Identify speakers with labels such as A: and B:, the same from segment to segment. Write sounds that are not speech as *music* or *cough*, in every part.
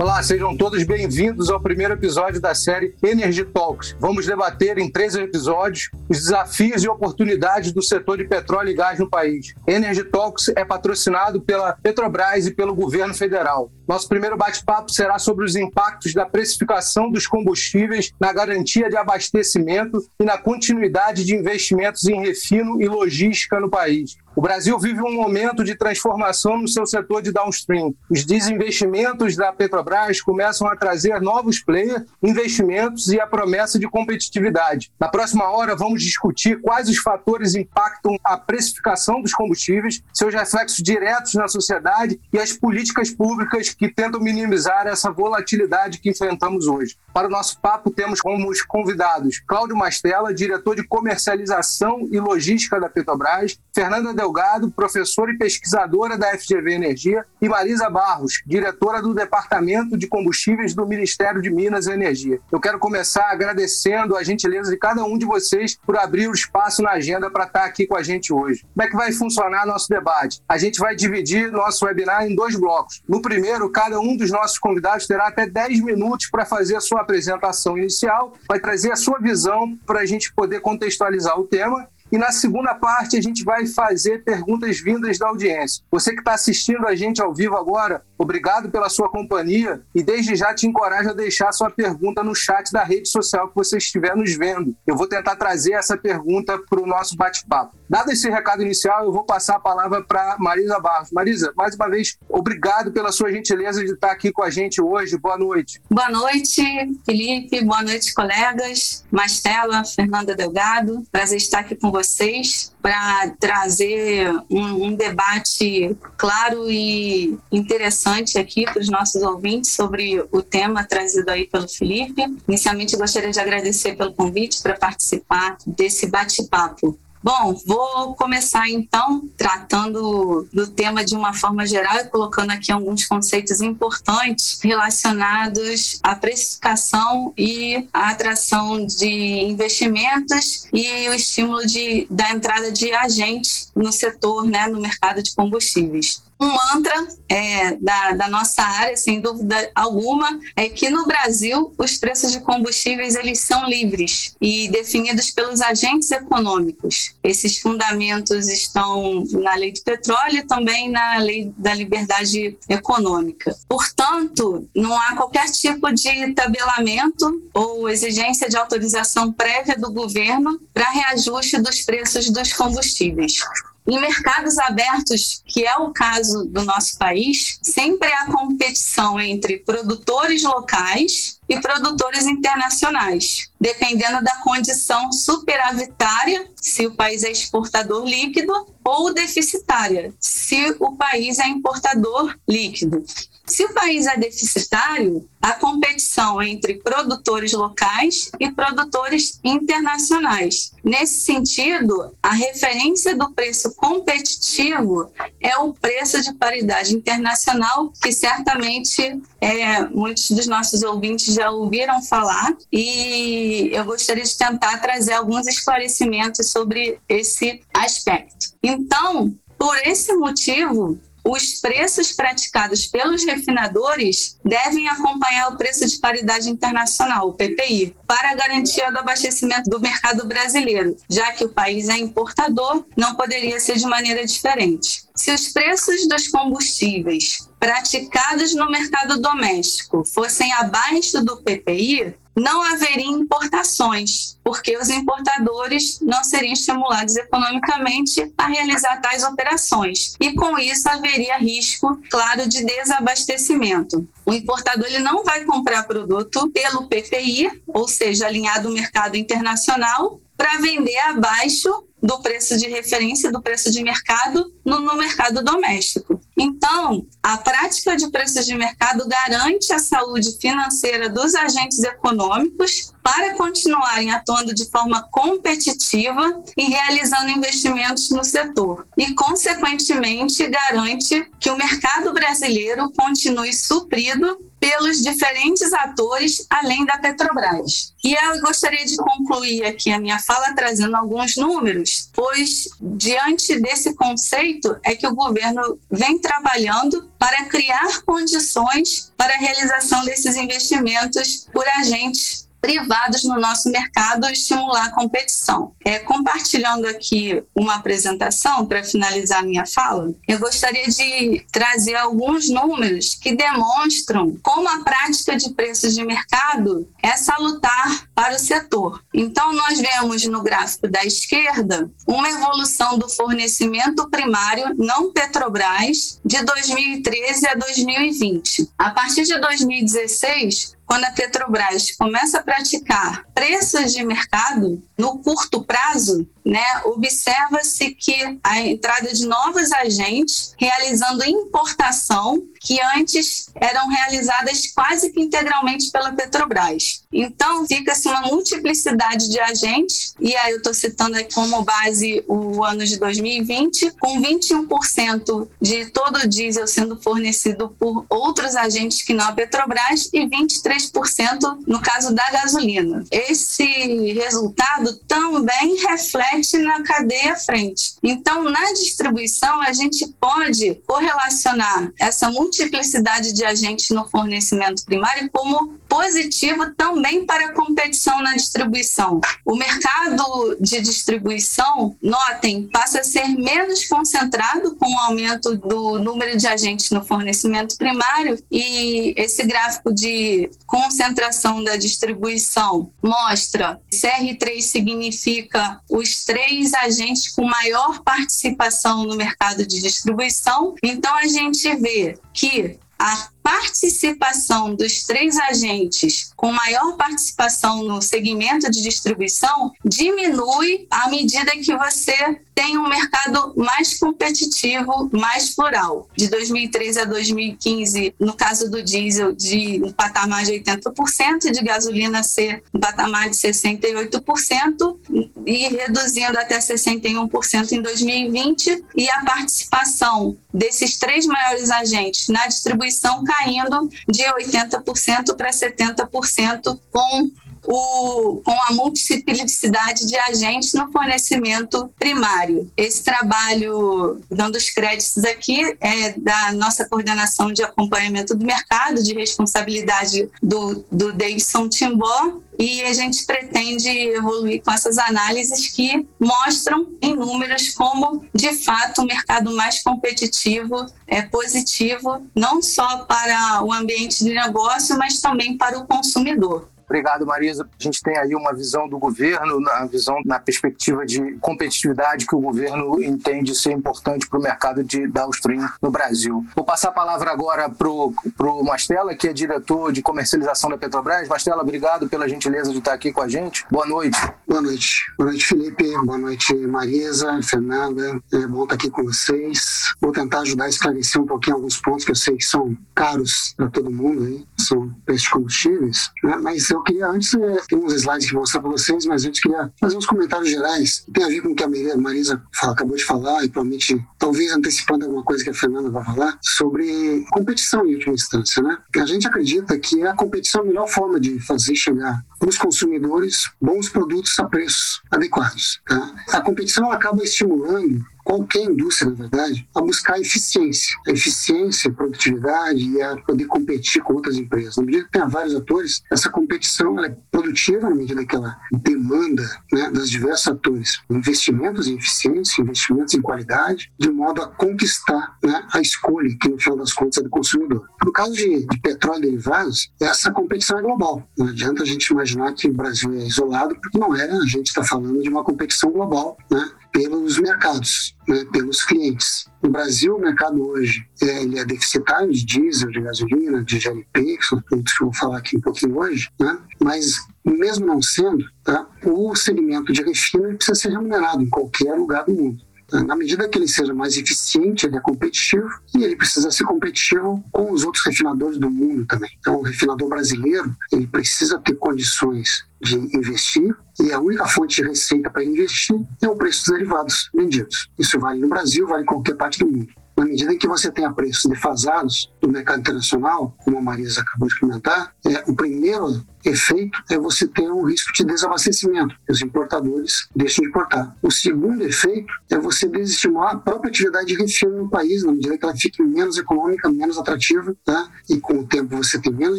A: Olá, sejam todos bem-vindos ao primeiro episódio da série Energy Talks. Vamos debater em três episódios os desafios e oportunidades do setor de petróleo e gás no país. Energy Talks é patrocinado pela Petrobras e pelo governo federal. Nosso primeiro bate-papo será sobre os impactos da precificação dos combustíveis na garantia de abastecimento e na continuidade de investimentos em refino e logística no país. O Brasil vive um momento de transformação no seu setor de downstream. Os desinvestimentos da Petrobras começam a trazer novos players, investimentos e a promessa de competitividade. Na próxima hora, vamos discutir quais os fatores impactam a precificação dos combustíveis, seus reflexos diretos na sociedade e as políticas públicas que tentam minimizar essa volatilidade que enfrentamos hoje. Para o nosso papo, temos como convidados Cláudio Mastella, diretor de comercialização e logística da Petrobras, Fernanda Delgado, professora e pesquisadora da FGV Energia, e Marisa Barros, diretora do Departamento de Combustíveis do Ministério de Minas e Energia. Eu quero começar agradecendo a gentileza de cada um de vocês por abrir o espaço na agenda para estar aqui com a gente hoje. Como é que vai funcionar nosso debate? A gente vai dividir nosso webinar em dois blocos. No primeiro, cada um dos nossos convidados terá até 10 minutos para fazer a sua apresentação inicial, vai trazer a sua visão para a gente poder contextualizar o tema e na segunda parte a gente vai fazer perguntas vindas da audiência. Você que está assistindo a gente ao vivo agora, obrigado pela sua companhia e desde já te encorajo a deixar sua pergunta no chat da rede social que você estiver nos vendo. Eu vou tentar trazer essa pergunta para o nosso bate-papo. Dado esse recado inicial, eu vou passar a palavra para Marisa Barros. Marisa, mais uma vez, obrigado pela sua gentileza de estar aqui com a gente hoje. Boa noite.
B: Boa noite, Felipe. Boa noite, colegas. Mastela, Fernanda Delgado. Prazer estar aqui com vocês para trazer um, um, debate claro e interessante aqui para os nossos ouvintes sobre o tema trazido aí pelo Felipe. Inicialmente, gostaria de agradecer pelo convite para participar desse bate-papo. Bom, vou começar então tratando do tema de uma forma geral e colocando aqui alguns conceitos importantes relacionados à precificação e à atração de investimentos e o estímulo de, da entrada de agentes no setor, né, no mercado de combustíveis um mantra é, da, da, nossa área, sem dúvida alguma, é que no Brasil os preços de combustíveis eles são livres e definidos pelos agentes econômicos. Esses fundamentos estão na lei do petróleo e também na lei da liberdade econômica. Portanto, não há qualquer tipo de tabelamento ou exigência de autorização prévia do governo para reajuste dos preços dos combustíveis. Em mercados abertos, que é o caso do nosso país, sempre há competição entre produtores locais e produtores internacionais, dependendo da condição superavitária, se o país é exportador líquido, ou deficitária, se o país é importador líquido. Se o país é deficitário, a competição entre produtores locais e produtores internacionais. Nesse sentido, a referência do preço competitivo é o preço de paridade internacional, que certamente é, muitos dos nossos ouvintes já ouviram falar, e eu gostaria de tentar trazer alguns esclarecimentos sobre esse aspecto. Então, por esse motivo, os preços praticados pelos refinadores devem acompanhar o preço de paridade internacional, o PPI, para garantia do abastecimento do mercado brasileiro, já que o país é importador, não poderia ser de maneira diferente. Se os preços dos combustíveis praticados no mercado doméstico fossem abaixo do PPI, não haveria importações, porque os importadores não seriam estimulados economicamente a realizar tais operações. E com isso haveria risco, claro, de desabastecimento. O importador ele não vai comprar produto pelo PPI, ou seja, alinhado ao mercado internacional, para vender abaixo do preço de referência, do preço de mercado no, no, mercado doméstico. Então, a prática de preços de mercado garante a saúde financeira dos agentes econômicos para continuarem atuando de forma competitiva e realizando investimentos no setor. E, consequentemente, garante que o mercado brasileiro continue suprido pelos diferentes atores além da Petrobras. E eu gostaria de concluir aqui a minha fala trazendo alguns números, pois diante desse conceito é que o governo vem trabalhando para criar condições para a realização desses investimentos por agentes privados no nosso mercado estimular a competição. É, compartilhando aqui uma apresentação para finalizar minha fala, eu gostaria de trazer alguns números que demonstram como a prática de preços de mercado é salutar para o setor. Então, nós vemos no gráfico da esquerda uma evolução do fornecimento primário não Petrobras de 2013 a 2020. A partir de 2016, quando a Petrobras começa a praticar preços de mercado no curto prazo, né, observa-se que a entrada de novos agentes realizando importação que antes eram realizadas quase que integralmente pela Petrobras. Então, fica-se uma multiplicidade de agentes, e aí eu estou citando aqui como base o ano de 2020, com 21% de todo o diesel sendo fornecido por outros agentes que não a Petrobras e 23% no caso da gasolina. Esse resultado também reflete na cadeia frente. Então, na distribuição, a gente pode correlacionar essa multiplicidade de agentes no fornecimento primário como positivo também para a competição na distribuição. O mercado de distribuição, notem, passa a ser menos concentrado com o aumento do número de agentes no fornecimento primário e esse gráfico de concentração da distribuição mostra CR3 significa os três agentes com maior participação no mercado de distribuição. Então a gente vê que a participação dos três agentes com maior participação no segmento de distribuição diminui à medida que você tem um mercado mais competitivo, mais plural. De 2013 a 2015, no caso do diesel, de um patamar de 80%, de gasolina ser um patamar de 68% e reduzindo até 61% em 2020 e a participação desses três maiores agentes na distribuição caindo de 80% para 70% com o, com a multiplicidade de agentes no fornecimento primário. Esse trabalho, dando os créditos aqui, é da nossa coordenação de acompanhamento do mercado, de responsabilidade do, do Davidson Timbó, e a gente pretende evoluir com essas análises que mostram em números como, de fato, o mercado mais competitivo é positivo, não só para o ambiente de negócio, mas também para o consumidor.
A: Obrigado, Marisa. A gente tem aí uma visão do governo, na visão na perspectiva de competitividade que o governo entende ser importante para o mercado de downstream no Brasil. Vou passar a palavra agora para o Mastella, que é diretor de comercialização da Petrobras. Mastella, obrigado pela gentileza de estar aqui com a gente. Boa noite.
C: Boa noite. Boa noite, Felipe. Boa noite, Marisa, Fernanda. É bom estar aqui com vocês. Vou tentar ajudar a esclarecer um pouquinho alguns pontos que eu sei que são caros para todo mundo, hein? são preços combustíveis, né? mas eu eu queria antes, é, tem uns slides que vou mostrar para vocês, mas antes queria fazer uns comentários gerais. Tem a ver com o que a Marisa fala, acabou de falar, e provavelmente, talvez antecipando alguma coisa que a Fernanda vai falar, sobre competição em última instância, né? A gente acredita que a competição é a melhor forma de fazer chegar os consumidores bons produtos a preços adequados. Tá? A competição acaba estimulando qualquer indústria, na verdade, a buscar eficiência. A eficiência, a produtividade e a poder competir com outras empresas. Na medida que tem vários atores, essa competição é produtiva na medida que ela demanda né, das diversos atores investimentos em eficiência, investimentos em qualidade, de modo a conquistar né, a escolha, que no final das contas é do consumidor. No caso de, de petróleo e derivados, essa competição é global. Não adianta a gente imaginar que o Brasil é isolado, porque não é. A gente está falando de uma competição global, né? pelos mercados, né, pelos clientes. No Brasil, o mercado hoje é, ele é deficitário de diesel, de gasolina, de GLP, que são produtos que eu vou falar aqui um pouquinho hoje, né? mas mesmo não sendo, tá, o segmento de refino precisa ser remunerado em qualquer lugar do mundo. Na medida que ele seja mais eficiente, ele é competitivo e ele precisa ser competitivo com os outros refinadores do mundo também. Então, o refinador brasileiro ele precisa ter condições de investir e a única fonte de receita para investir é o preço dos derivados vendidos. Isso vale no Brasil, vale em qualquer parte do mundo. Na medida em que você tenha preços defasados, do mercado internacional, como a Marisa acabou de comentar, é, o primeiro efeito é você ter um risco de desabastecimento, que os importadores deixam de importar. O segundo efeito é você desestimular a própria atividade de refino no país, na medida que ela fique menos econômica, menos atrativa, tá? e com o tempo você tem menos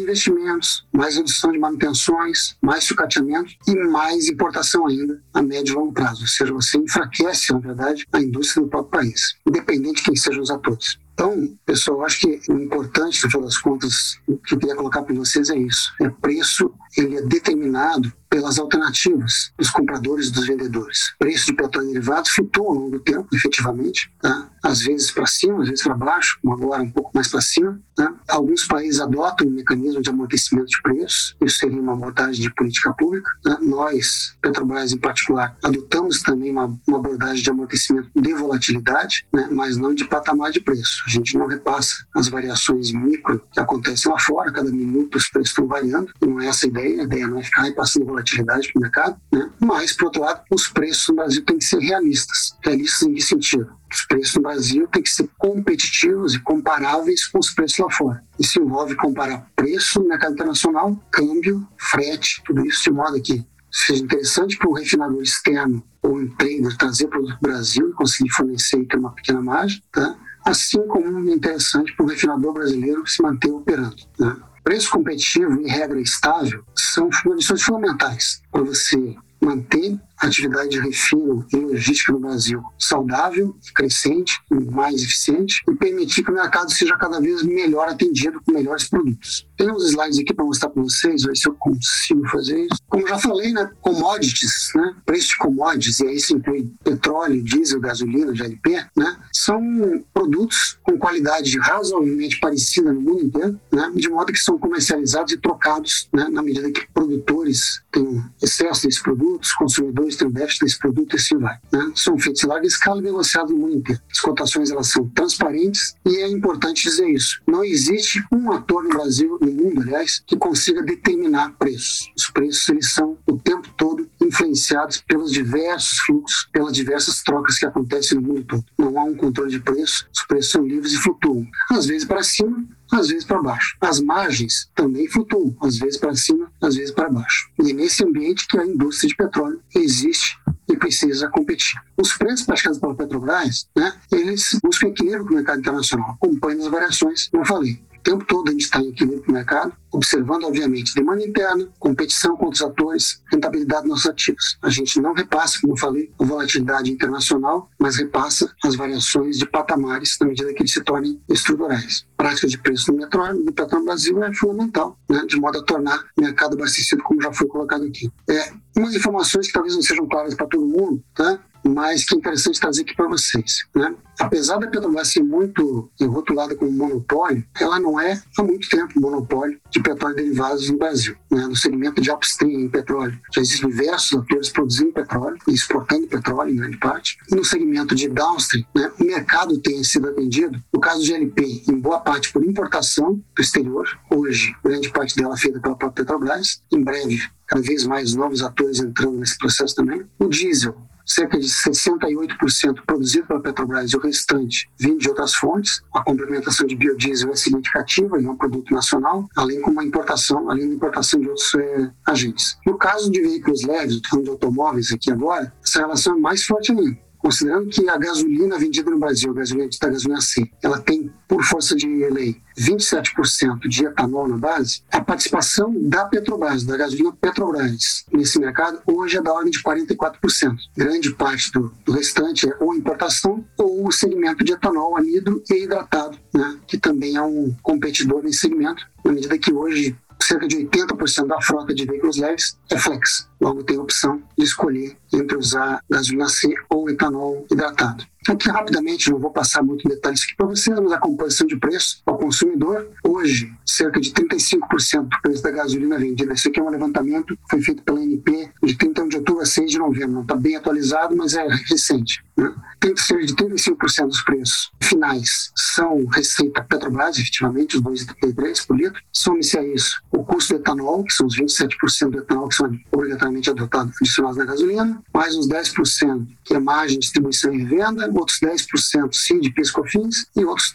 C: investimentos, mais redução de manutenções, mais sucateamento e mais importação ainda a médio e longo prazo. Ou seja, você enfraquece, na verdade, a indústria do próprio país, independente de quem sejam os atores. Então, pessoal, acho que o importante, no final das contas, o que eu queria colocar para vocês é isso. É preço, ele é determinado pelas alternativas dos compradores e dos vendedores. O preço de petróleo derivado flutua ao longo do tempo, efetivamente, tá? Às vezes para cima, às vezes para baixo, como agora um pouco mais para cima. Tá? Alguns países adotam um mecanismo de amortecimento de preços, isso seria uma abordagem de política pública. Tá? Nós, Petrobras em particular, adotamos também uma, uma abordagem de amortecimento de volatilidade, né? mas não de patamar de preço. A gente não repassa as variações micro que acontecem lá fora, cada minuto os preços estão variando, não é essa a ideia, a ideia não é ficar repassando volatilidade para o mercado, né? mas, por outro lado, os preços no Brasil têm que ser realistas. Realistas em que sentido? Os preços no Brasil têm que ser competitivos e comparáveis com os preços lá fora. Isso envolve comparar preço no mercado internacional, câmbio, frete, tudo isso de modo que seja interessante para o refinador externo ou um trader trazer produto para o Brasil e conseguir fornecer e ter uma pequena margem, tá? assim como é interessante para o refinador brasileiro se manter operando. Né? Preço competitivo e regra estável são condições fundamentais para você manter atividade de refino e logística no Brasil saudável, crescente, mais eficiente e permitir que o mercado seja cada vez melhor atendido com melhores produtos. Tem uns slides aqui para mostrar para vocês, ver se eu consigo fazer isso. Como já falei, né, commodities, né, preço de commodities, e aí isso inclui petróleo, diesel, gasolina, GLP, né, são produtos com qualidade razoavelmente parecida no mundo inteiro, né, de modo que são comercializados e trocados né, na medida que produtores têm excesso desses produtos, consumidores têm déficit desse produto e assim vai. Né. São feitos em larga escala e negociados no mundo inteiro. As cotações elas são transparentes e é importante dizer isso. Não existe um ator no Brasil, no mundo, aliás, que consiga determinar preços. Os preços eles são o tempo todo influenciados pelos diversos fluxos, pelas diversas trocas que acontecem no mundo todo. Não há um controle de preço, os preços são livres e flutuam. Às vezes para cima, às vezes para baixo. As margens também flutuam, às vezes para cima, às vezes para baixo. E é nesse ambiente que a indústria de petróleo existe e precisa competir. Os preços praticados pela Petrobras, né, eles buscam equilíbrio com o mercado internacional, acompanham as variações, como eu falei. O tempo todo a gente está em equilíbrio no mercado, observando, obviamente, demanda interna, competição com outros atores, rentabilidade dos nossos ativos. A gente não repassa, como falei, a volatilidade internacional, mas repassa as variações de patamares na medida que eles se tornem estruturais. Prática de preço do petróleo, do petróleo no Brasil é fundamental, né, de modo a tornar o mercado abastecido, como já foi colocado aqui. É, umas informações que talvez não sejam claras para todo mundo, tá? Mas que é interessante trazer aqui para vocês. Né? Apesar da Petrobras ser muito rotulada como monopólio, ela não é há muito tempo monopólio de petróleo derivados no Brasil. Né? No segmento de upstream petróleo, já existem diversos atores produzindo petróleo e exportando petróleo em grande parte. E no segmento de downstream, né, o mercado tem sido atendido, no caso do GLP, em boa parte por importação do exterior, hoje grande parte dela é feita pela própria Petrobras, em breve cada vez mais novos atores entrando nesse processo também. O diesel, cerca de 68% produzido pela Petrobras e o restante vindo de outras fontes. A complementação de biodiesel é significativa e é um produto nacional, além como a importação, além da importação de outros é, agentes. No caso de veículos leves, falando de automóveis aqui agora, essa relação é mais forte ainda considerando que a gasolina vendida no Brasil, a gasolina da gasolina C, ela tem, por força de lei, 27% de etanol na base, a participação da Petrobras, da gasolina Petrobras, nesse mercado, hoje é da ordem de 44%. Grande parte do, do restante é ou importação ou o segmento de etanol, anidro e hidratado, né, que também é um competidor nesse segmento, na medida que hoje cerca de 80% da frota de veículos leves é flex. Logo, tem a opção de escolher entre usar gasolina C ou etanol hidratado. Aqui, rapidamente, não vou passar muito detalhes aqui para vocês, mas a composição de preço ao consumidor, hoje, cerca de 35% do preço da gasolina vendida. Esse aqui é um levantamento foi feito pela ANP de 31 de outubro a 6 de novembro. Não está bem atualizado, mas é recente. Né? Cerca de 35% dos preços finais são receita Petrobras, efetivamente, os 2,33 por litro. Some-se a isso o custo do etanol, que são os 27% do etanol que são obrigatoriamente adotados, adicionados na gasolina, mais uns 10% que é margem, distribuição e venda, outros 10% sim de PIS/COFINS e outros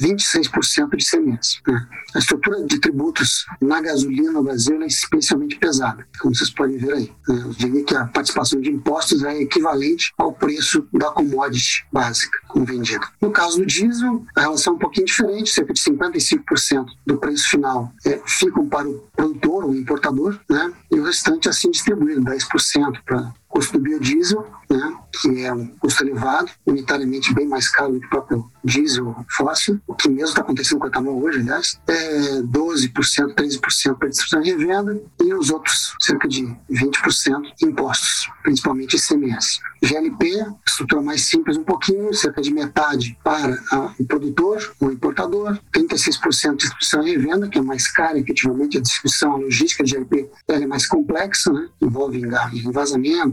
C: 26% de ICMS. Né? A estrutura de tributos na gasolina no Brasil é especialmente pesada, como vocês podem ver aí. Né? Eu diria que a participação de impostos é equivalente ao preço da commodity básica, como vendido. No caso do diesel, a relação é um pouquinho diferente, cerca de 55% do preço final é, ficam para o produtor, o importador, né? e o restante é assim distribuído, 10% para custo do biodiesel, né, que é um custo elevado, unitariamente bem mais caro do que o próprio diesel fóssil, o que mesmo está acontecendo com o etanol hoje, aliás, é 12%, 13% para distribuição e revenda, e os outros cerca de 20% impostos, principalmente ICMS. GLP, estrutura mais simples um pouquinho, cerca de metade para a, o produtor, o importador, 36% de distribuição e revenda, que é mais cara, efetivamente, a distribuição, a logística de GLP é mais complexa, né? envolve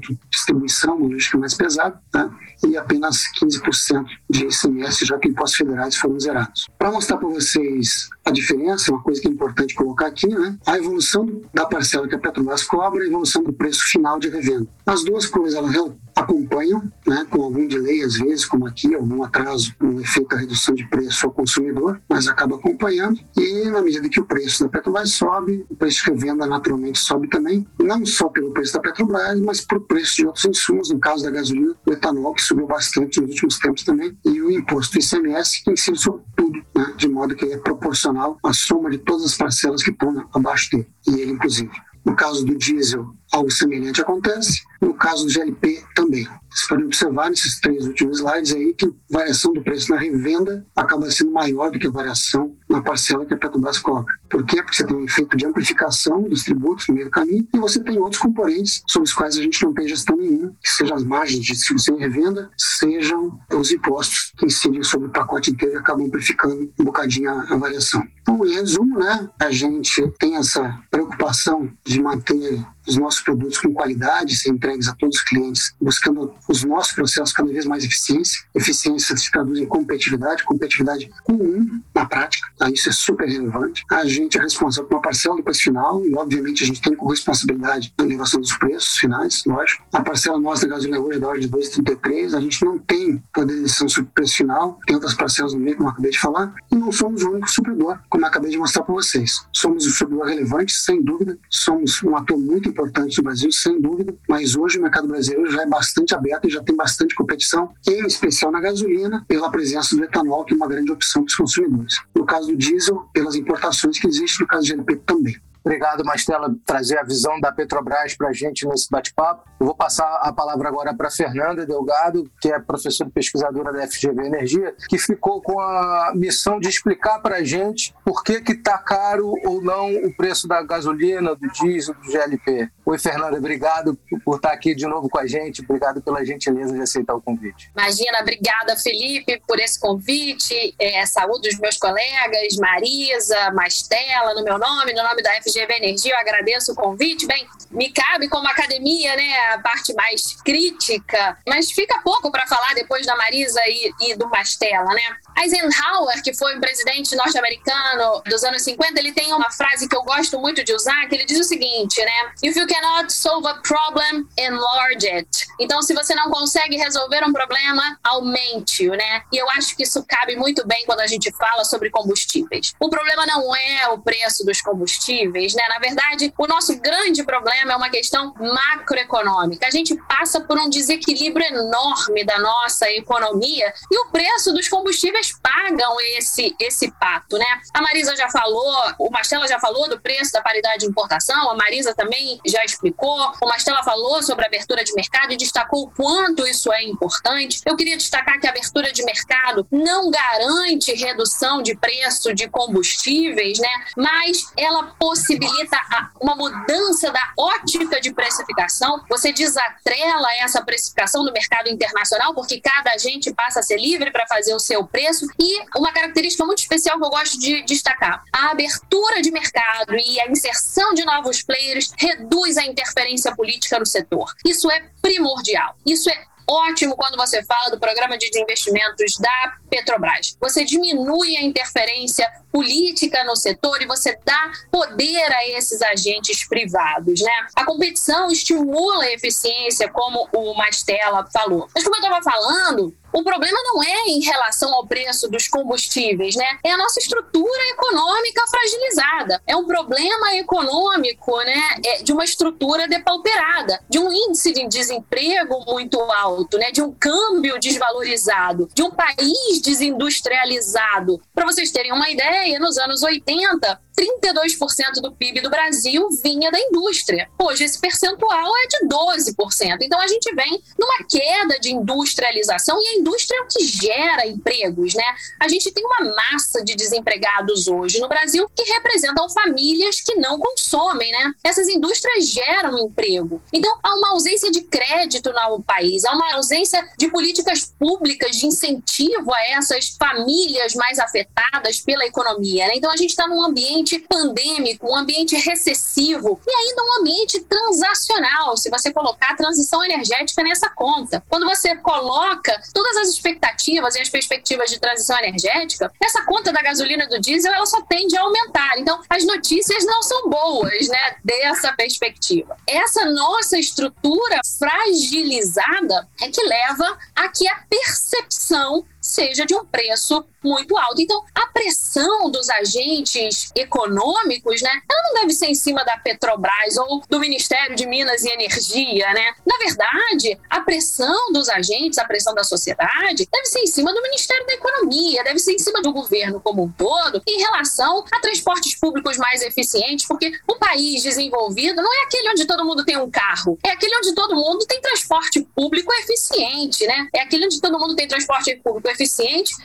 C: vazamento, distribuição, uma logística mais pesada, né? e apenas 15% de ICMS, já que impostos federais foram zerados. Para mostrar para vocês a diferença, uma coisa que é importante colocar aqui, né? a evolução da parcela que a Petrobras cobra e a evolução do preço final de revenda. As duas coisas elas acompanham, né, com algum delay às vezes, como aqui, algum atraso no efeito da redução de preço ao consumidor, mas acaba acompanhando e na medida que o preço da Petrobras sobe, o preço de revenda naturalmente sobe também, não só pelo preço da Petrobras, mas por preço de outros insumos, no caso da gasolina, o etanol, que subiu bastante nos últimos tempos também, e o imposto ICMS, que incide sobre tudo, né, de modo que é proporcional à soma de todas as parcelas que estão abaixo dele, e ele inclusive. No caso do diesel, algo semelhante acontece. No caso do GLP, também. Vocês podem observar nesses três últimos slides aí que a variação do preço na revenda acaba sendo maior do que a variação na parcela que a Petrobras cobra. Por quê? Porque você tem um efeito de amplificação dos tributos no meio do caminho e você tem outros componentes sobre os quais a gente não tem gestão nenhuma, que sejam as margens de distribuição e revenda, sejam os impostos que incidem sobre o pacote inteiro e acabam amplificando um bocadinho a, a variação. Então, em resumo, né, a gente tem essa preocupação de manter os nossos produtos com qualidade, ser entregues a todos os clientes, buscando os nossos processos cada vez mais eficiência. Eficiência se traduz em competitividade, competitividade com um na prática, tá? isso é super relevante. A gente é responsável por uma parcela do preço final e, obviamente, a gente tem com responsabilidade na elevação dos preços finais, lógico. A parcela nossa da gasolina hoje é da ordem de 2,33, a gente não tem poder de decisão sobre o preço final, tem outras parcelas no meio, como eu acabei de falar, e não somos o único supridor, como eu acabei de mostrar para vocês. Somos um supridor relevante, sem dúvida, somos um ator muito importante no Brasil, sem dúvida, mas hoje o mercado brasileiro já é bastante aberto e já tem bastante competição, em especial na gasolina, pela presença do etanol, que é uma grande opção para os consumidores. No caso do diesel, pelas importações que existem, no caso do GLP também.
A: Obrigado, Mastela, trazer a visão da Petrobras para a gente nesse bate-papo. Eu vou passar a palavra agora para Fernanda Delgado, que é professora e pesquisadora da FGV Energia, que ficou com a missão de explicar para a gente por que está caro ou não o preço da gasolina, do diesel, do GLP. Oi, Fernanda, obrigado por estar aqui de novo com a gente. Obrigado pela gentileza de aceitar o convite.
D: Imagina, obrigada, Felipe, por esse convite. É, saúde dos meus colegas, Marisa, Mastela, no meu nome, no nome da FGV Energia. Eu agradeço o convite. Bem, me cabe como academia, né, a parte mais crítica, mas fica pouco para falar depois da Marisa e, e do Mastela, né? Eisenhower, que foi um presidente norte-americano dos anos 50, ele tem uma frase que eu gosto muito de usar, que ele diz o seguinte, né? If you cannot solve a problem, enlarge it. Então, se você não consegue resolver um problema, aumente-o, né? E eu acho que isso cabe muito bem quando a gente fala sobre combustíveis. O problema não é o preço dos combustíveis, né? Na verdade, o nosso grande problema é uma questão macroeconômica. A gente passa por um desequilíbrio enorme da nossa economia e o preço dos combustíveis pagam esse, esse pato, né? A Marisa já falou, o Mastela já falou do preço da paridade de importação, a Marisa também já explicou, o Mastela falou sobre a abertura de mercado e destacou o quanto isso é importante. Eu queria destacar que a abertura de mercado não garante redução de preço de combustíveis, né? Mas ela possibilita uma mudança da ótica de precificação. Você desatrela essa precificação do mercado internacional, porque cada agente passa a ser livre para fazer o seu preço e uma característica muito especial que eu gosto de destacar: a abertura de mercado e a inserção de novos players reduz a interferência política no setor. Isso é primordial. Isso é ótimo quando você fala do programa de desinvestimentos da Petrobras. Você diminui a interferência política no setor e você dá poder a esses agentes privados, né? A competição estimula a eficiência, como o Mastella falou. Mas como eu estava falando, o problema não é em relação ao preço dos combustíveis, né? É a nossa estrutura econômica fragilizada. É um problema econômico, né? É de uma estrutura depauperada, de um índice de desemprego muito alto, né? De um câmbio desvalorizado, de um país desindustrializado. Para vocês terem uma ideia, nos anos 80, 32% do PIB do Brasil vinha da indústria. Hoje esse percentual é de 12%. Então a gente vem numa queda de industrialização e a indústria é o que gera empregos, né? A gente tem uma massa de desempregados hoje no Brasil que representam famílias que não consomem, né? Essas indústrias geram emprego. Então há uma ausência de crédito no país, há uma ausência de políticas públicas de incentivo a essas famílias mais afetadas pela economia. Né? Então a gente está num ambiente ambiente pandêmico, um ambiente recessivo e ainda um ambiente transacional, se você colocar a transição energética nessa conta. Quando você coloca todas as expectativas e as perspectivas de transição energética, essa conta da gasolina e do diesel ela só tende a aumentar. Então, as notícias não são boas, né, dessa perspectiva. Essa nossa estrutura fragilizada é que leva a que a percepção seja de um preço muito alto. Então, a pressão dos agentes econômicos, né, ela não deve ser em cima da Petrobras ou do Ministério de Minas e Energia, né? Na verdade, a pressão dos agentes, a pressão da sociedade, deve ser em cima do Ministério da Economia, deve ser em cima do governo como um todo, em relação a transportes públicos mais eficientes, porque o país desenvolvido não é aquele onde todo mundo tem um carro, é aquele onde todo mundo tem transporte público eficiente, né? É aquele onde todo mundo tem transporte público eficiente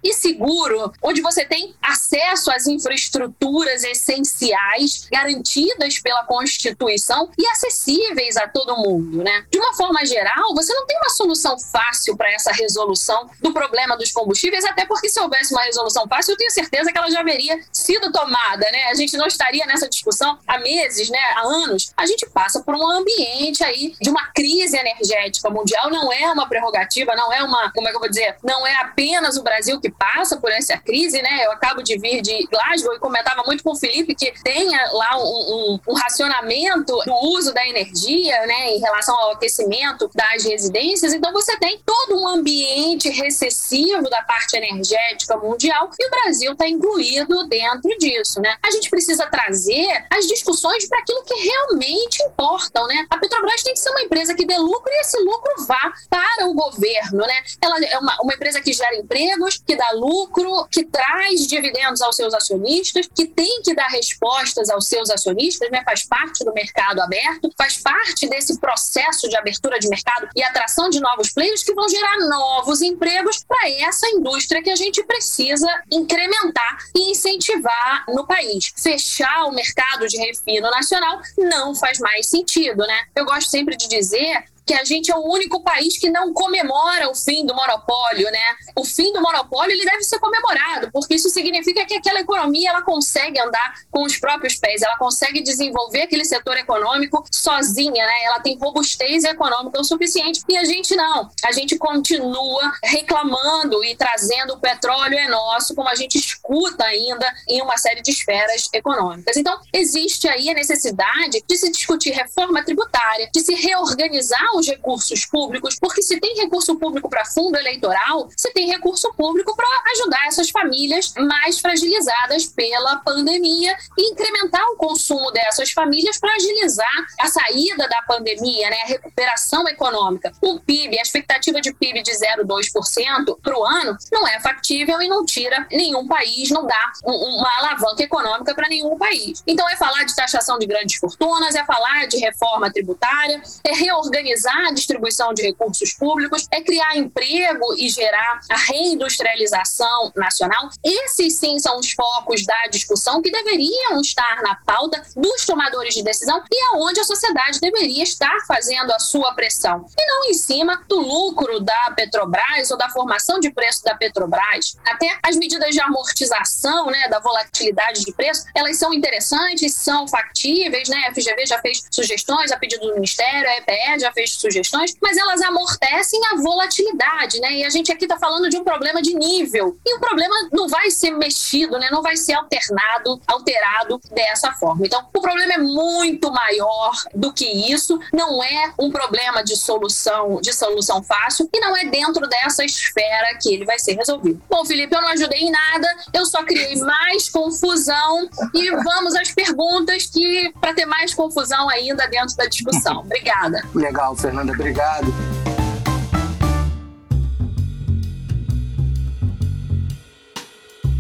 D: e seguro, onde você tem acesso às infraestruturas essenciais garantidas pela Constituição e acessíveis a todo mundo, né? De uma forma geral, você não tem uma solução fácil para essa resolução do problema dos combustíveis, até porque se houvesse uma resolução fácil, eu tenho certeza que ela já haveria sido tomada, né? A gente não estaria nessa discussão há meses, né? Há anos. A gente passa por um ambiente aí de uma crise energética mundial, não é uma prerrogativa, não é uma, como é que eu vou dizer, não é apenas apenas o Brasil que passa por essa crise, né? Eu acabo de vir de Glasgow e comentava muito com o Felipe que tenha lá um, um, um racionamento do uso da energia, né, em relação ao aquecimento das residências. Então você tem todo um ambiente recessivo da parte energética mundial e o Brasil está incluído dentro disso, né? A gente precisa trazer as discussões para aquilo que realmente importam, né? A Petrobras tem que ser uma empresa que dê lucro e esse lucro vá para o governo, né? Ela é uma, uma empresa que gera empregos, que dá lucro, que traz dividendos aos seus acionistas, que tem que dar respostas aos seus acionistas, né? faz parte do mercado aberto, faz parte desse processo de abertura de mercado e atração de novos players que vão gerar novos empregos para essa indústria que a gente precisa incrementar e incentivar no país. Fechar o mercado de refino nacional não faz mais sentido, né? Eu gosto sempre de dizer que a gente é o único país que não comemora o fim do monopólio, né? O fim do monopólio ele deve ser comemorado, porque isso significa que aquela economia ela consegue andar com os próprios pés, ela consegue desenvolver aquele setor econômico sozinha, né? Ela tem robustez econômica o suficiente e a gente não. A gente continua reclamando e trazendo o petróleo é nosso, como a gente escuta ainda em uma série de esferas econômicas. Então, existe aí a necessidade de se discutir reforma tributária, de se reorganizar os recursos públicos, porque se tem recurso público para fundo eleitoral, se tem recurso público para ajudar essas famílias mais fragilizadas pela pandemia e incrementar o consumo dessas famílias para agilizar a saída da pandemia, né, a recuperação econômica. O PIB, a expectativa de PIB de 0,2% para o ano não é factível e não tira nenhum país, não dá uma alavanca econômica para nenhum país. Então é falar de taxação de grandes fortunas, é falar de reforma tributária, é reorganizar a distribuição de recursos públicos, é criar emprego e gerar a reindustrialização nacional. Esses sim são os focos da discussão que deveriam estar na pauta dos tomadores de decisão e aonde a sociedade deveria estar fazendo a sua pressão. E não em cima do lucro da Petrobras ou da formação de preço da Petrobras. Até as medidas de amortização, né, da volatilidade de preço, elas são interessantes, são factíveis, né? A FGV já fez sugestões a pedido do Ministério, a EPE já fez sugestões, mas elas amortecem a volatilidade, né? E a gente aqui está falando de um problema de nível. E o problema não vai ser mexido, né? Não vai ser alternado, alterado dessa forma. Então, o problema é muito maior do que isso. Não é um problema de solução, de solução fácil e não é dentro dessa esfera que ele vai ser resolvido. Bom, Felipe, eu não ajudei em nada, eu só criei mais confusão e vamos às perguntas que para ter mais confusão ainda dentro da discussão. *laughs* Obrigada.
A: Legal, Fernanda, obrigado.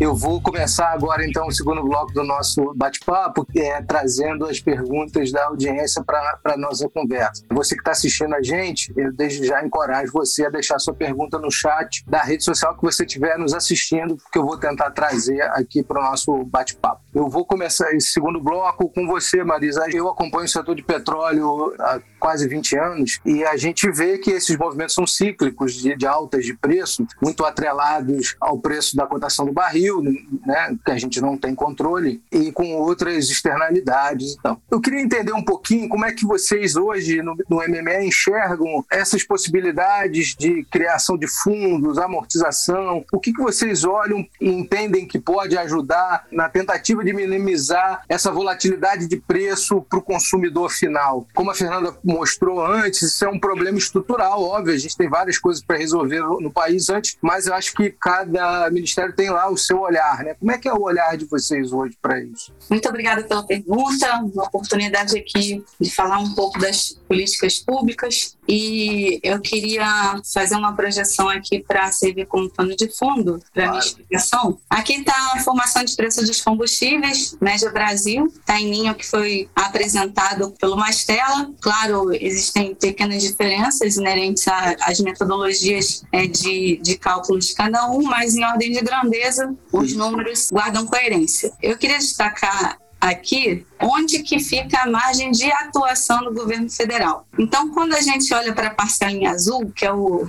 A: Eu vou começar agora, então, o segundo bloco do nosso bate-papo, é, trazendo as perguntas da audiência para a nossa conversa. Você que está assistindo a gente, eu desde já encorajo você a deixar sua pergunta no chat da rede social que você estiver nos assistindo, porque eu vou tentar trazer aqui para o nosso bate-papo. Eu vou começar esse segundo bloco com você, Marisa. Eu acompanho o setor de petróleo há quase 20 anos e a gente vê que esses movimentos são cíclicos de, de altas de preço, muito atrelados ao preço da cotação do barril né, que a gente não tem controle, e com outras externalidades. Então, eu queria entender um pouquinho como é que vocês hoje no, no MMA enxergam essas possibilidades de criação de fundos, amortização, o que, que vocês olham e entendem que pode ajudar na tentativa de minimizar essa volatilidade de preço para o consumidor final. Como a Fernanda mostrou antes, isso é um problema estrutural, óbvio, a gente tem várias coisas para resolver no país antes, mas eu acho que cada ministério tem lá o seu olhar, né? Como é que é o olhar de vocês hoje para isso?
B: Muito obrigada pela pergunta, uma oportunidade aqui de falar um pouco das políticas públicas e eu queria fazer uma projeção aqui para servir como pano de fundo para claro. minha explicação. Aqui está a formação de preço dos combustíveis, média Brasil, está em linha que foi apresentado pelo Mastela. Claro, existem pequenas diferenças inerentes às metodologias é, de, de cálculo de cada um, mas em ordem de grandeza, os números guardam coerência. Eu queria destacar aqui onde que fica a margem de atuação do governo federal. Então, quando a gente olha para a parcela em azul, que é, o,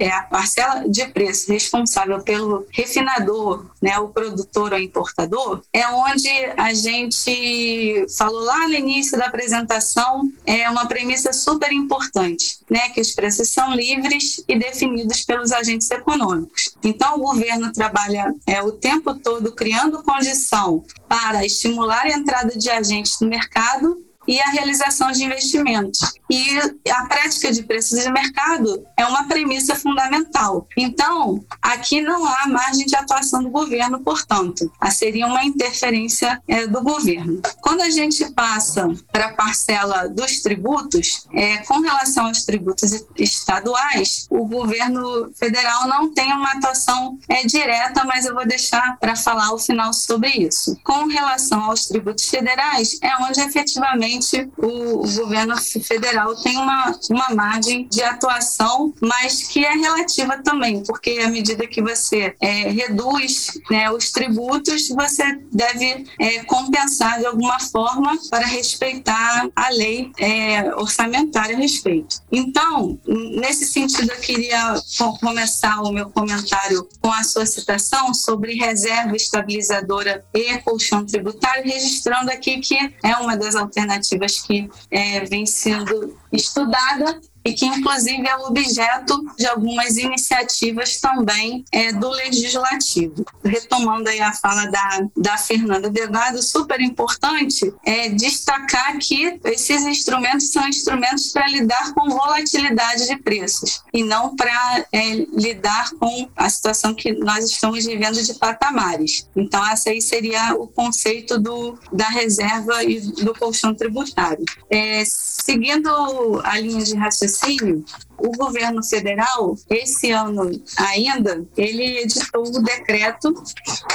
B: é a parcela de preço responsável pelo refinador, né, o produtor ou importador, é onde a gente falou lá no início da apresentação, é uma premissa super importante, né, que os preços são livres e definidos pelos agentes econômicos. Então, o governo trabalha é, o tempo todo criando condição para estimular a entrada de agentes no mercado e a realização de investimentos. E a prática de preços de mercado é uma premissa fundamental. Então, aqui não há margem de atuação do governo, portanto, seria uma interferência é, do governo. Quando a gente passa para a parcela dos tributos, é, com relação aos tributos estaduais, o governo federal não tem uma atuação é, direta, mas eu vou deixar para falar ao final sobre isso. Com relação aos tributos federais, é onde efetivamente o governo federal tem uma, uma margem de atuação, mas que é relativa também, porque à medida que você é, reduz né, os tributos, você deve é, compensar de alguma forma para respeitar a lei é, orçamentária a respeito. Então, nesse sentido, eu queria começar o meu comentário com a sua citação sobre reserva estabilizadora e colchão tributário, registrando aqui que é uma das alternativas que é, vem sendo estudada e que inclusive é objeto de algumas iniciativas também é, do legislativo. Retomando aí a fala da, da Fernanda Delgado, super importante é destacar que esses instrumentos são instrumentos para lidar com volatilidade de preços e não para é, lidar com a situação que nós estamos vivendo de patamares. Então, essa aí seria o conceito do, da reserva e do colchão tributário. É, seguindo a linha de raciocínio, raciocínio, o governo federal, esse ano ainda, ele editou o decreto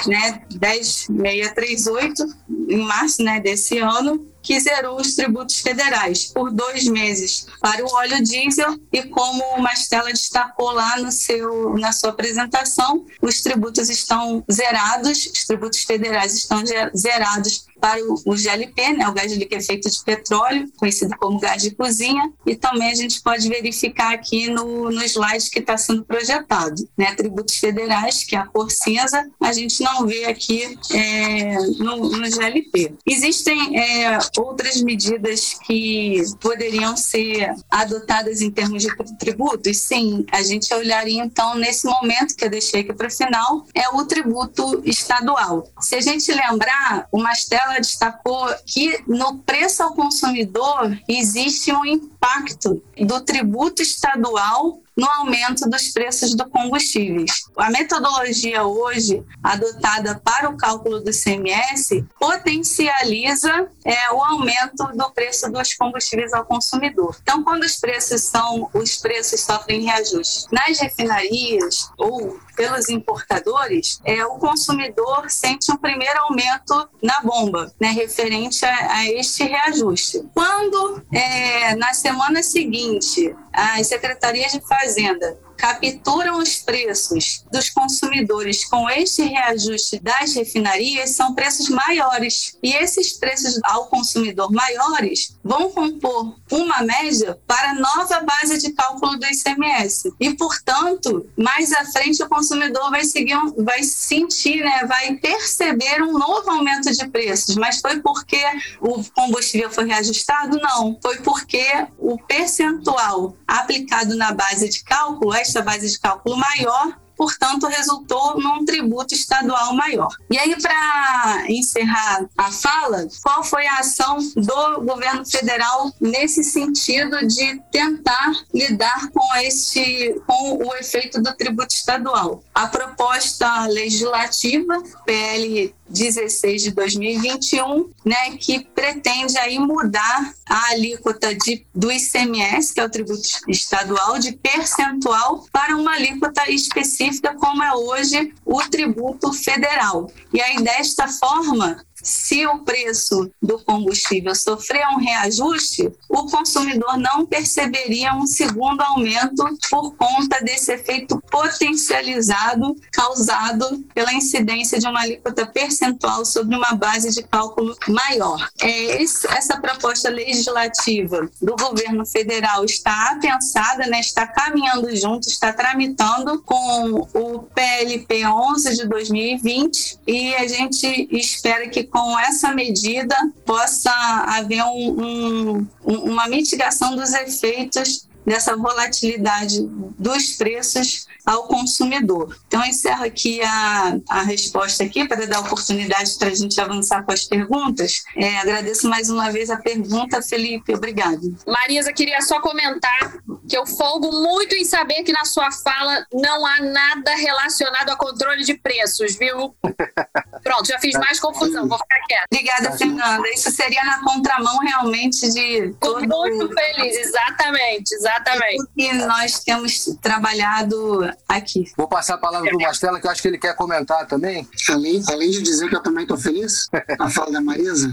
B: né, 10638, em março né, desse ano, que zerou os tributos federais por dois meses para o óleo diesel e como o Mastella destacou lá no seu, na sua apresentação, os tributos estão zerados, os tributos federais estão zerados para o, GLP, né, o gás de liquefeito de petróleo, conhecido como gás de cozinha, e também a gente pode verificar aqui no, no slide que está sendo projetado, né, tributos federais, que é a cor cinza, a gente não vê aqui é, no, no GLP. Existem é, outras medidas que poderiam ser adotadas em termos de tributos? Sim, a gente olharia então nesse momento que eu deixei aqui para o final, é o tributo estadual. Se a gente lembrar, o Mastella destacou que no preço ao consumidor existe um impacto do tributo estadual no aumento dos preços dos combustíveis. A metodologia hoje adotada para o cálculo do CMS potencializa é, o aumento do preço dos combustíveis ao consumidor. Então, quando os preços são os preços sofrem reajuste nas refinarias ou pelos importadores, é, o consumidor sente um primeiro aumento na bomba, né, referente a, a este reajuste. Quando, é, na semana seguinte, as secretarias de Fazenda capturam os preços dos consumidores com este reajuste das refinarias são preços maiores. E esses preços ao consumidor maiores vão compor uma média para a nova base de cálculo do ICMS. E, portanto, mais à frente o consumidor vai seguir, vai sentir, né, vai perceber um novo aumento de preços. Mas foi porque o combustível foi reajustado? Não. Foi porque o percentual aplicado na base de cálculo, esta base de cálculo maior, portanto, resultou num tributo estadual maior. E aí, para encerrar a fala, qual foi a ação do governo federal nesse sentido de tentar lidar com este, com o efeito do tributo estadual? A proposta legislativa, PL 16 de 2021, né, que pretende aí mudar a alíquota de, do ICMS, que é o tributo estadual, de percentual para uma alíquota específica, como é hoje o tributo federal. E aí, desta forma, se o preço do combustível sofrer um reajuste, o consumidor não perceberia um segundo aumento por conta desse efeito potencializado causado pela incidência de uma alíquota percentual sobre uma base de cálculo maior. É, essa proposta legislativa do governo federal está pensada, né, está caminhando junto, está tramitando com o PLP 11 de 2020 e a gente espera que com essa medida possa haver um, um, uma mitigação dos efeitos dessa volatilidade dos preços ao consumidor. Então, eu encerro aqui a, a resposta aqui para dar oportunidade para a gente avançar com as perguntas. É, agradeço mais uma vez a pergunta, Felipe. Obrigado.
D: Marisa, queria só comentar que eu folgo muito em saber que na sua fala não há nada relacionado a controle de preços, viu? *laughs* Pronto, já fiz mais confusão, vou ficar quieta.
B: Obrigada, Fernanda. Isso seria na contramão realmente de.
D: Todo... Muito feliz, exatamente, exatamente.
B: Que nós temos trabalhado aqui.
A: Vou passar a palavra para o Mastela, que eu acho que ele quer comentar também.
C: Além, além de dizer que eu também estou feliz, a fala da Marisa.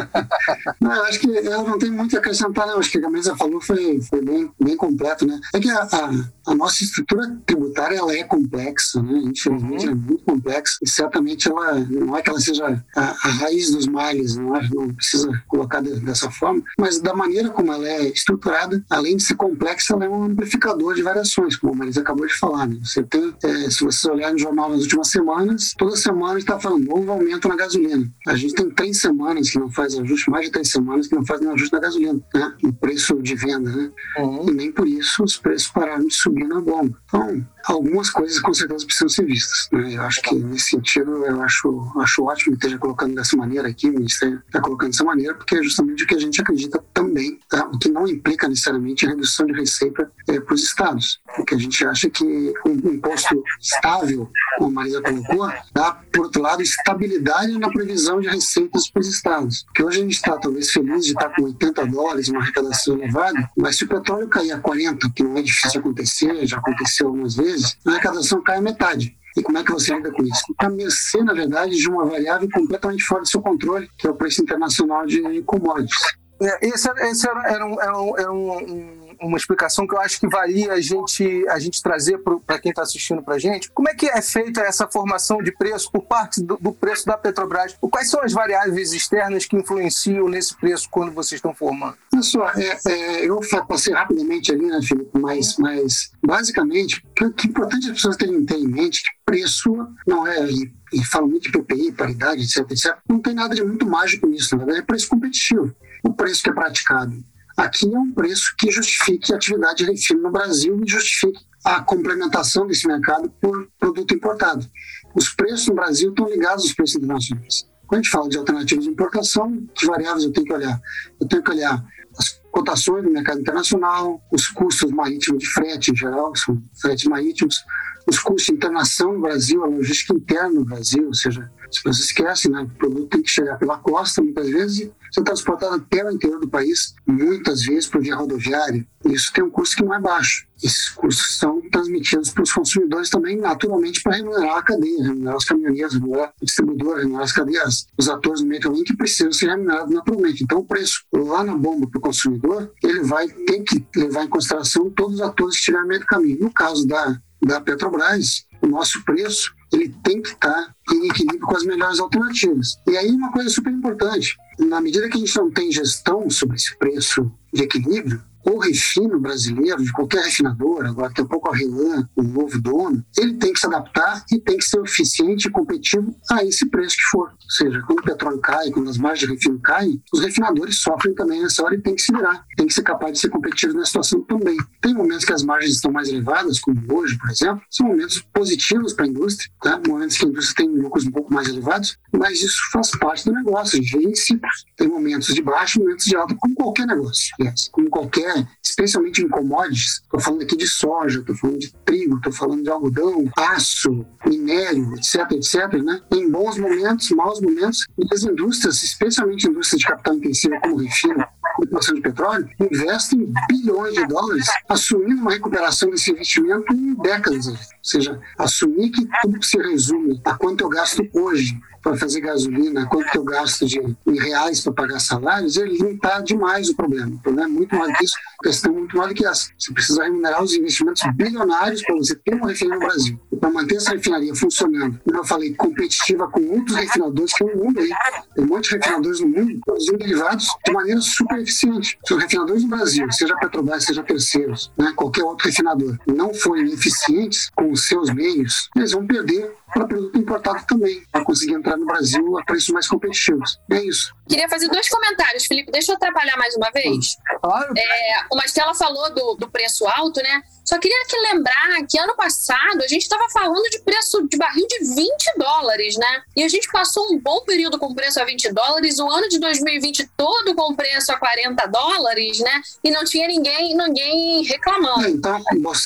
C: *laughs* não, eu acho que eu não tenho muito a acrescentar, não. Acho que a Marisa falou foi, foi bem, bem completo, né? É que a, a, a nossa estrutura tributária ela é complexa, né? Infelizmente, uhum. ela é muito complexa e certamente ela não é que ela seja a, a raiz dos males, não, é, não precisa colocar de, dessa forma, mas da maneira como ela é estruturada, além de ser complexa, ela é um amplificador de variações, como a Marisa acabou de falar. Né? Você tem, é, se você olhar no jornal nas últimas semanas, toda semana está falando novo aumento na gasolina. A gente tem três semanas que não faz ajuste, mais de três semanas que não faz nenhum ajuste na gasolina, né? no preço de venda. Né? Uhum. E nem por isso os preços pararam de subir na bomba. Então, algumas coisas com certeza precisam ser vistas. Né? Eu acho que nesse sentido eu acho, acho ótimo que esteja colocando dessa maneira aqui, o Ministério está colocando dessa maneira, porque é justamente o que a gente acredita também, tá? o que não implica necessariamente a redução de receita é, para os estados. Porque a gente acha que um imposto estável, como a Marisa colocou, dá, por outro lado, estabilidade na previsão de receitas para os estados. Porque hoje a gente está talvez feliz de estar com 80 dólares, uma arrecadação elevada, mas se o petróleo cair a 40, que não é difícil acontecer, já aconteceu algumas vezes, a arrecadação cai a metade. E como é que você lida com isso? Fica a mercê, na verdade, de uma variável completamente fora do seu controle, que é o preço internacional de commodities.
A: É, esse, esse era, era, um, era, um, era um uma explicação que eu acho que valia a gente, a gente trazer para quem está assistindo para a gente. Como é que é feita essa formação de preço por parte do, do, preço da Petrobras? Quais são as variáveis externas que influenciam nesse preço quando vocês estão formando?
C: Pessoal, é, é, eu passei rapidamente ali, né, Felipe, mas, mas basicamente, o que é importante as pessoas terem, em mente que preço não é e falam muito de PPI, paridade, etc, etc, não tem nada de muito mágico nisso, na verdade é preço competitivo. O preço que é praticado aqui é um preço que justifique a atividade de refino no Brasil e justifique a complementação desse mercado por produto importado. Os preços no Brasil estão ligados aos preços internacionais. Quando a gente fala de alternativas de importação, que variáveis eu tenho que olhar? Eu tenho que olhar as cotações do mercado internacional, os custos marítimos de frete em geral, são fretes marítimos, os custos de internação no Brasil, a logística interna no Brasil, ou seja, se você esquece, né, o produto tem que chegar pela costa muitas vezes ser transportado até o interior do país, muitas vezes por via rodoviária. Isso tem um custo que não é baixo. Esses custos são transmitidos para os consumidores também, naturalmente, para remunerar a cadeia, remunerar os caminhoneiros, remunerar o distribuidor, remunerar as cadeias, os atores do meio que precisam ser remunerados naturalmente. Então, o preço lá na bomba para o consumidor, ele vai ter que levar em consideração todos os atores que estiverem no meio do caminho. No caso da da Petrobras, o nosso preço ele tem que estar em equilíbrio com as melhores alternativas. E aí uma coisa super importante, na medida que a gente não tem gestão sobre esse preço de equilíbrio, o refino brasileiro, de qualquer refinador, agora um pouco a Relan, o novo dono, ele tem que se adaptar e tem que ser eficiente e competitivo a esse preço que for. Ou seja, quando o petróleo cai, quando as margens de refino caem, os refinadores sofrem também nessa hora e tem que se virar. Tem que ser capaz de ser competitivo nessa situação também. Tem momentos que as margens estão mais elevadas, como hoje, por exemplo, são momentos positivos para a indústria, tá? momentos que a indústria tem lucros um pouco mais elevados, mas isso faz parte do negócio, a gente vê em ciclos. Tem momentos de baixo, momentos de alta, como qualquer negócio, como qualquer especialmente em commodities. Estou falando aqui de soja, estou falando de trigo, estou falando de algodão, aço, minério, etc, etc. Né? Em bons momentos, maus momentos, e as indústrias, especialmente indústrias de capital intensivo como refino, produção de petróleo, investem bilhões de dólares assumindo uma recuperação desse investimento em décadas. Ou seja, assumir que tudo se resume a quanto eu gasto hoje para fazer gasolina, quanto eu gasto de, em reais para pagar salários, ele limita demais o problema. O problema é muito mais que isso, a questão é muito mais do que essa. Você precisa remunerar os investimentos bilionários para você ter uma refinaria no Brasil. E para manter essa refinaria funcionando, como eu falei, competitiva com outros refinadores que tem no mundo aí. Tem um monte de refinadores no mundo produzindo derivados de maneira super eficiente. Se os refinadores no Brasil, seja Petrobras, seja terceiros, né, qualquer outro refinador, não forem eficientes com os seus meios, eles vão perder para produto importado também, para conseguir entrar no Brasil a preços mais competitivos. É isso.
D: Queria fazer dois comentários, Felipe. Deixa eu atrapalhar mais uma vez.
A: Claro.
D: É, o Mastela falou do, do preço alto, né? Só queria aqui lembrar que ano passado a gente estava falando de preço de barril de 20 dólares, né? E a gente passou um bom período com preço a 20 dólares, o ano de 2020 todo com preço a 40 dólares, né? E não tinha ninguém, ninguém reclamando.
C: Então,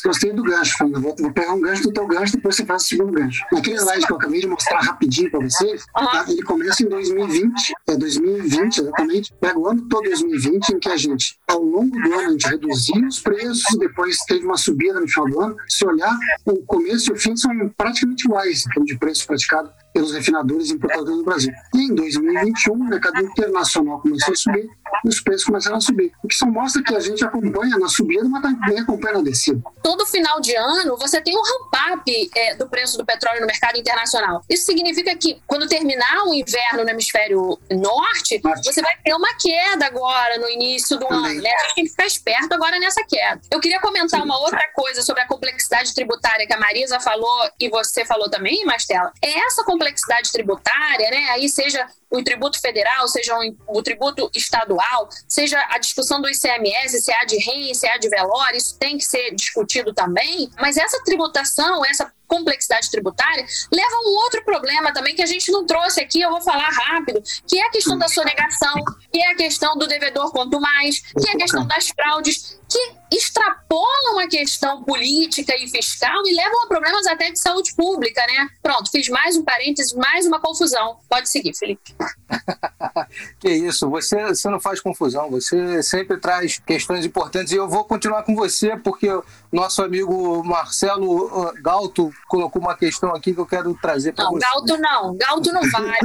C: gostei do gancho, Fernanda. Vou, vou pegar um gancho do teu gancho, depois você faz o segundo gancho. Naquele slide que eu acabei de mostrar rapidinho para vocês, uhum. tá? ele começa em 2020, é 2020 exatamente, pega o ano todo 2020 em que a gente, ao longo do ano, a gente reduziu os preços, depois teve uma subida no final do ano. Se olhar, o começo e o fim são praticamente iguais em termos de preço praticado pelos refinadores importadores no Brasil. E em 2021, o mercado internacional começou a subir e os preços começaram a subir. O que só mostra que a gente acompanha na subida, mas também acompanha na descida.
D: Todo final de ano, você tem um ramp-up é, do preço do petróleo no mercado internacional. Isso significa que, quando terminar o inverno no hemisfério norte, norte. você vai ter uma queda agora no início do também. ano. Né? A gente tem que ficar esperto agora nessa queda. Eu queria comentar Sim. uma outra coisa sobre a complexidade tributária que a Marisa falou e você falou também, Mastela. É essa complexidade complexidade tributária, né? Aí seja o tributo federal, seja o, tributo estadual, seja a discussão do ICMS, se há de REM, se há de velório, isso tem que ser discutido também. Mas essa tributação, essa complexidade tributária, leva a um outro problema também que a gente não trouxe aqui, eu vou falar rápido, que é a questão da sonegação, que é a questão do devedor quanto mais, que é a questão das fraudes, que extrapolam a questão política e fiscal e levam a problemas até de saúde pública, né? Pronto, fiz mais um parênteses, mais uma confusão. Pode seguir, Felipe. *laughs*
A: que isso, você, você não faz confusão, você sempre traz questões importantes e eu vou continuar com você porque nosso amigo Marcelo uh, Galto colocou uma questão aqui que eu quero trazer para você.
D: Não, Galto não, Galto não vale.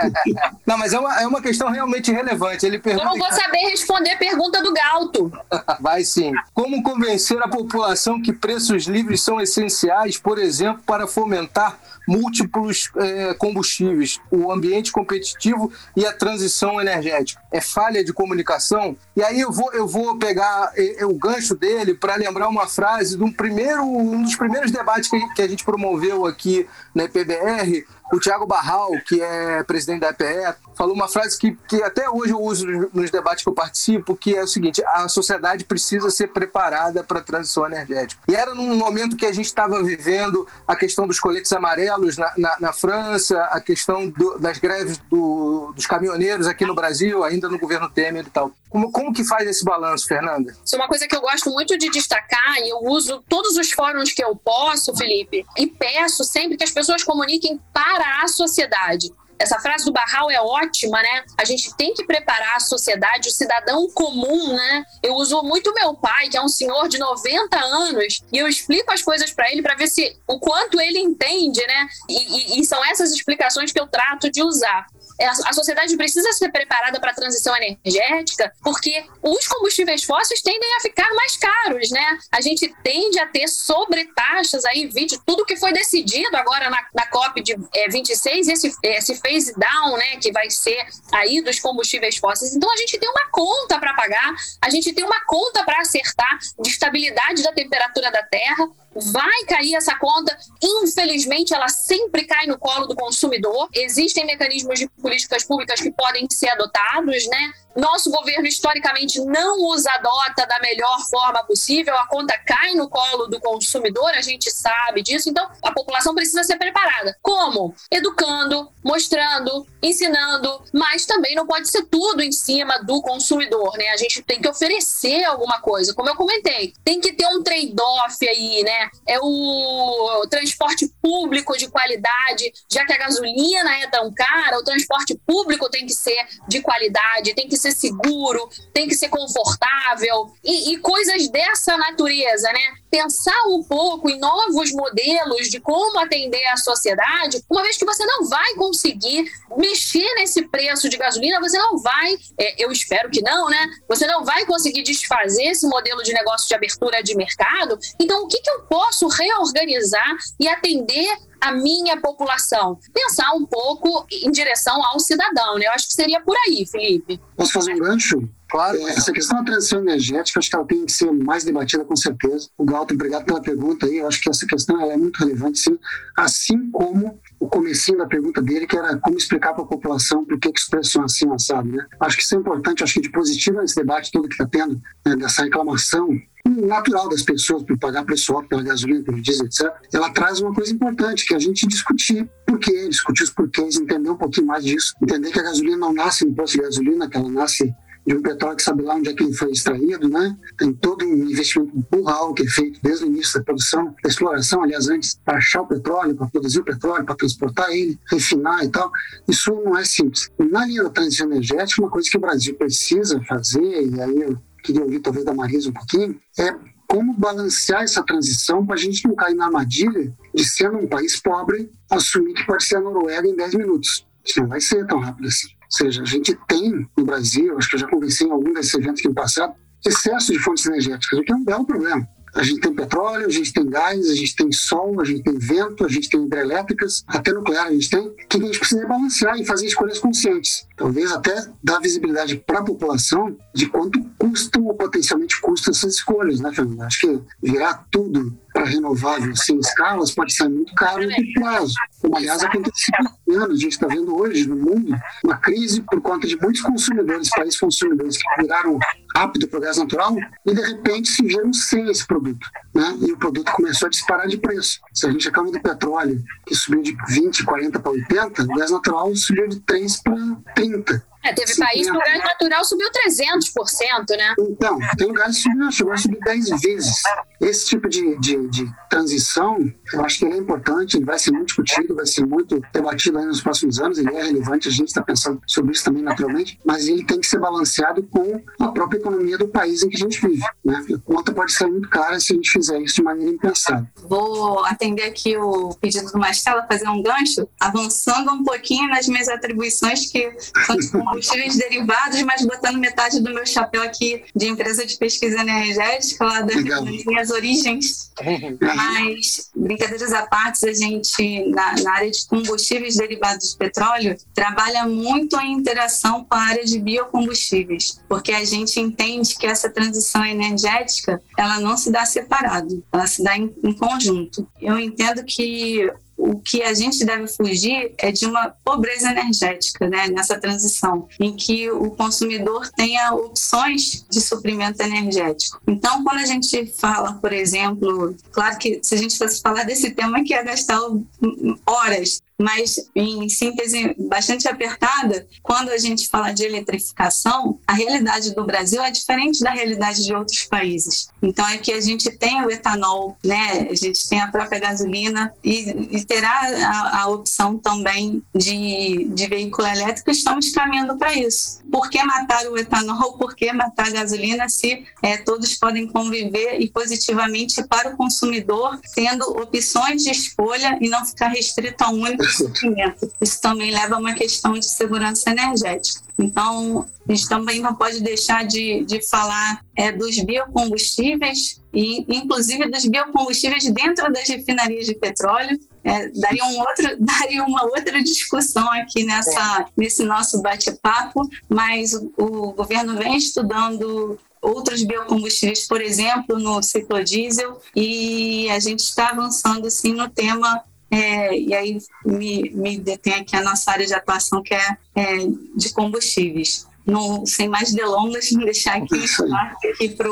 D: *laughs*
A: não, mas é uma, é uma questão realmente relevante. Ele pergunta...
D: Eu não vou saber responder a pergunta do Galto. *laughs*
A: vai Vai sim. Como convencer a população que preços livres são essenciais, por exemplo, para fomentar múltiplos é, combustíveis, o ambiente competitivo e a transição energética. É falha de comunicação? E aí eu vou, eu vou pegar é, é, o gancho dele para lembrar uma frase de um, primeiro, um dos primeiros debates que, que a gente promoveu aqui na EPBR, o Tiago Barral, que é presidente da EPE, falou uma frase que, que até hoje eu uso nos debates que eu participo, que é o seguinte: a sociedade precisa ser preparada para a transição energética. E era num momento que a gente estava vivendo a questão dos coletes amarelos na, na, na França, a questão do, das greves do, dos caminhoneiros aqui no Brasil, ainda no governo Temer e tal. Como, como que faz esse balanço, Fernanda?
D: Isso é uma coisa que eu gosto muito de destacar e eu uso todos os fóruns que eu posso, Felipe, e peço sempre que as pessoas comuniquem para a sociedade. Essa frase do Barral é ótima, né? A gente tem que preparar a sociedade, o cidadão comum, né? Eu uso muito meu pai, que é um senhor de 90 anos, e eu explico as coisas para ele para ver se o quanto ele entende, né? E, e, e são essas explicações que eu trato de usar. É, a sociedade precisa ser preparada para a transição energética, porque os combustíveis fósseis tendem a ficar mais caros, né? A gente tende a ter sobretaxas aí, vídeo, tudo que foi decidido agora na, na COP de é, 26, esse, esse phase down, né, que vai ser aí dos combustíveis fósseis. Então a gente tem uma conta para pagar, a gente tem uma conta para acertar de estabilidade da temperatura da Terra vai cair essa conta. Infelizmente, ela sempre cai no colo do consumidor. Existem mecanismos de políticas públicas que podem ser adotados, né? Nosso governo, historicamente, não os adota da melhor forma possível, a conta cai no colo do consumidor, a gente sabe disso, então a população precisa ser preparada. Como? Educando, mostrando, ensinando, mas também não pode ser tudo em cima do consumidor, né? A gente tem que oferecer alguma coisa, como eu comentei, tem que ter um trade-off aí, né? É o transporte público de qualidade, já que a gasolina é tão cara, o transporte público tem que ser de qualidade, tem que ser seguro, tem que ser confortável e, e coisas dessa natureza, né? Pensar um pouco em novos modelos de como atender a sociedade, uma vez que você não vai conseguir mexer nesse preço de gasolina, você não vai, é, eu espero que não, né? Você não vai conseguir desfazer esse modelo de negócio de abertura de mercado. Então, o que, que eu posso reorganizar e atender a minha população? Pensar um pouco em direção ao cidadão, né? Eu acho que seria por aí, Felipe.
C: Posso fazer um gancho? Claro. É, essa questão da transição energética, acho que ela tem que ser mais debatida com certeza. O Galton, obrigado pela pergunta aí. Eu acho que essa questão é muito relevante, sim. Assim como o comecinho da pergunta dele, que era como explicar para a população por que, que os preços são assim, assado, né? Acho que isso é importante. Acho que de positivo esse debate todo que está tendo, né, dessa reclamação natural das pessoas por pagar preço alto pela gasolina, pelo diesel, etc., ela traz uma coisa importante, que é a gente discutir por quê, discutir os porquês, entender um pouquinho mais disso, entender que a gasolina não nasce no posto de gasolina, que ela nasce de um petróleo que sabe lá onde é que ele foi extraído, né? Tem todo um investimento burral que é feito desde o início da produção, da exploração, aliás, antes, para achar o petróleo, para produzir o petróleo, para transportar ele, refinar e tal. Isso não é simples. Na linha da transição energética, uma coisa que o Brasil precisa fazer, e aí eu queria ouvir talvez da Marisa um pouquinho, é como balancear essa transição para a gente não cair na armadilha de, sendo um país pobre, assumir que pode ser a Noruega em 10 minutos. Isso não vai ser tão rápido assim. Seja, a gente tem no Brasil, acho que eu já conversei em algum desses eventos que no passado, excesso de fontes energéticas, o que é um belo problema. A gente tem petróleo, a gente tem gás, a gente tem sol, a gente tem vento, a gente tem hidrelétricas, até nuclear a gente tem, que a gente precisa balancear e fazer escolhas conscientes. Talvez até dar visibilidade para a população de quanto custam ou potencialmente custam essas escolhas, né, Fernanda? Acho que virar tudo para renovável sem escalas pode ser muito caro no prazo. Como, aliás, aconteceu anos. A gente está vendo hoje no mundo uma crise por conta de muitos consumidores, países consumidores que viraram rápido para o gás natural e, de repente, se viram sem esse produto. Né? E o produto começou a disparar de preço. Se a gente reclama do petróleo, que subiu de 20, 40 para 80, o gás natural subiu de 3 para 30.
D: É, teve país que o gás natural subiu 300%, né?
C: Então, tem gás que subiu, chegou a subir 10 vezes. Esse tipo de, de, de, transição, eu acho que ele é importante, ele vai ser muito discutido, vai ser muito debatido nos próximos anos, ele é relevante, a gente está pensando sobre isso também naturalmente, mas ele tem que ser balanceado com a própria economia do país em que a gente vive. Né? A conta pode ser muito cara se a gente fizer isso de maneira impensada.
B: Vou atender aqui o pedido do Mastela, fazer um gancho, avançando um pouquinho nas minhas atribuições que continuam combustíveis *laughs* derivados, mas botando metade do meu chapéu aqui de empresa de pesquisa energética, lá das, das minhas origens. mas, brincadeiras à parte, a gente, na, na área de combustíveis derivados de petróleo, trabalha muito em interação com a área de biocombustíveis, porque a gente entende que essa transição energética, ela não se dá separado, ela se dá em, em conjunto. Eu entendo que o que a gente deve fugir é de uma pobreza energética né, nessa transição, em que o consumidor tenha opções de suprimento energético. Então, quando a gente fala, por exemplo, claro que se a gente fosse falar desse tema aqui ia gastar horas, mas em síntese bastante apertada, quando a gente fala de eletrificação, a realidade do Brasil é diferente da realidade de outros países. Então é que a gente tem o etanol, né? A gente tem a própria gasolina e, e terá a, a, opção também de, de veículo elétrico. Estamos caminhando para isso. Por que matar o etanol? Por que matar a gasolina se é, todos podem conviver e positivamente para o consumidor, tendo opções de escolha e não ficar restrito a um único isso também leva a uma questão de segurança energética. Então, a gente também não pode deixar de, de falar é, dos biocombustíveis, e inclusive dos biocombustíveis dentro das refinarias de petróleo. É, daria, um outro, *laughs* daria uma outra discussão aqui nessa, nesse nosso bate-papo, mas o, o governo vem estudando outros biocombustíveis, por exemplo, no ciclodiesel, e a gente está avançando sim no tema é, e aí me, me detém aqui a nossa área de atuação, que é, é de combustíveis. No, sem mais delongas, me deixar aqui, aqui para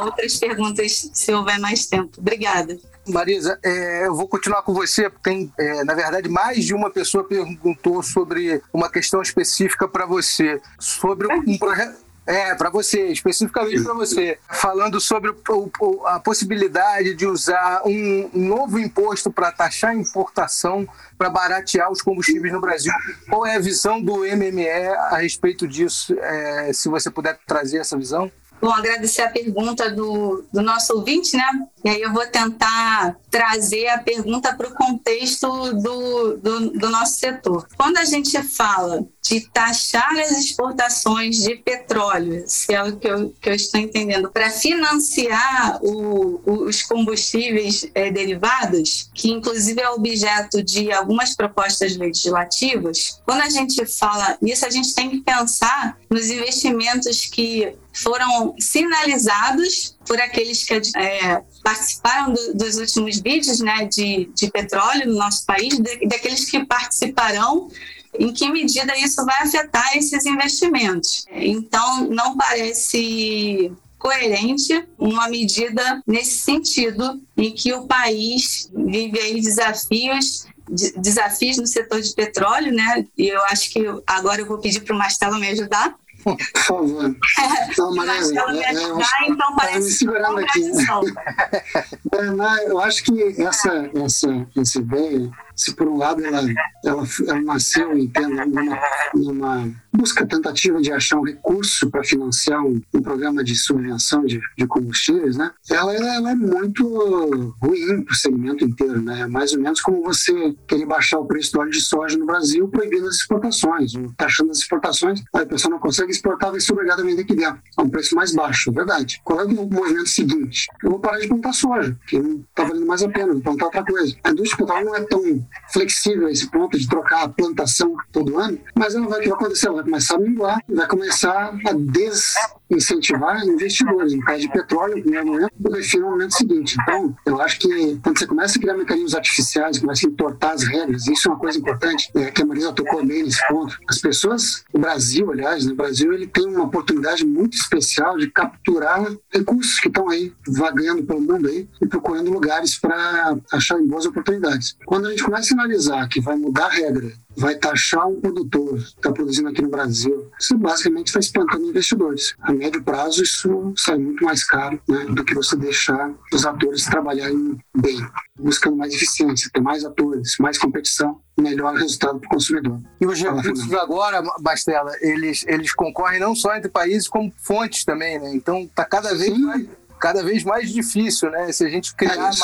B: outras perguntas, se houver mais tempo. Obrigada.
A: Marisa, é, eu vou continuar com você. Tem, é, na verdade, mais de uma pessoa perguntou sobre uma questão específica para você, sobre um projeto é, para você, especificamente para você. Falando sobre o, a possibilidade de usar um novo imposto para taxar a importação para baratear os combustíveis no Brasil. Qual é a visão do MME a respeito disso? É, se você puder trazer essa visão.
B: Bom, agradecer a pergunta do, do nosso ouvinte, né? E aí eu vou tentar trazer a pergunta para o contexto do, do, do, nosso setor. Quando a gente fala de taxar as exportações de petróleo, se é o que eu, que eu estou entendendo, para financiar o, os combustíveis é, derivados, que inclusive é objeto de algumas propostas legislativas, quando a gente fala nisso, a gente tem que pensar nos investimentos que foram sinalizados por aqueles que é, participaram do, dos últimos vídeos né, de, de petróleo no nosso país, de, daqueles que participarão em que medida isso vai afetar esses investimentos. Então, não parece coerente uma medida nesse sentido, em que o país vive aí desafios desafios no setor de petróleo, né? E eu acho que agora eu vou pedir para o Marcelo me ajudar,
C: por favor. Não, mas,
B: ela me ajudar, é, então parece me segurando aqui.
C: é, *laughs* eu acho que essa, essa, essa ideia se por um lado ela, ela, ela nasceu, entendo, numa, numa busca, tentativa de achar um recurso para financiar um, um, programa de subvenção de, de combustíveis, né? Ela, ela, é muito ruim para o segmento inteiro, né? É mais ou menos como você querer baixar o preço do óleo de soja no Brasil proibindo as exportações, taxando as exportações, aí a pessoa não consegue exportar, vai ser obrigada a vender aqui dentro, a um preço mais baixo, verdade. Qual é o movimento seguinte? Eu vou parar de plantar soja, que não está valendo mais a pena, vou plantar outra coisa. A indústria petróleo não é tão flexível a esse ponto de trocar a plantação todo ano, mas ela vai, o que vai acontecer? Ela vai começar a minguar, vai começar a des incentivar investidores em pé de petróleo no primeiro momento e refino no momento seguinte. Então, eu acho que quando você começa a criar mecanismos artificiais, começa a entortar as regras, isso é uma coisa importante, é, que a Marisa tocou bem nesse ponto. As pessoas, o Brasil, aliás, no né, Brasil, ele tem uma oportunidade muito especial de capturar recursos que estão aí vagando pelo mundo aí e procurando lugares para achar boas oportunidades. Quando a gente começa a analisar que vai mudar a regra vai taxar um produtor que está produzindo aqui no Brasil, isso basicamente está espantando investidores. A médio prazo, isso sai muito mais caro né, do que você deixar os atores trabalharem bem, buscando mais eficiência, ter mais atores, mais competição, melhor resultado para o consumidor.
A: E os recursos agora, Bastela, eles, eles concorrem não só entre países, como fontes também, né? Então está cada vez mais cada vez mais difícil, né? Se a gente criar é mais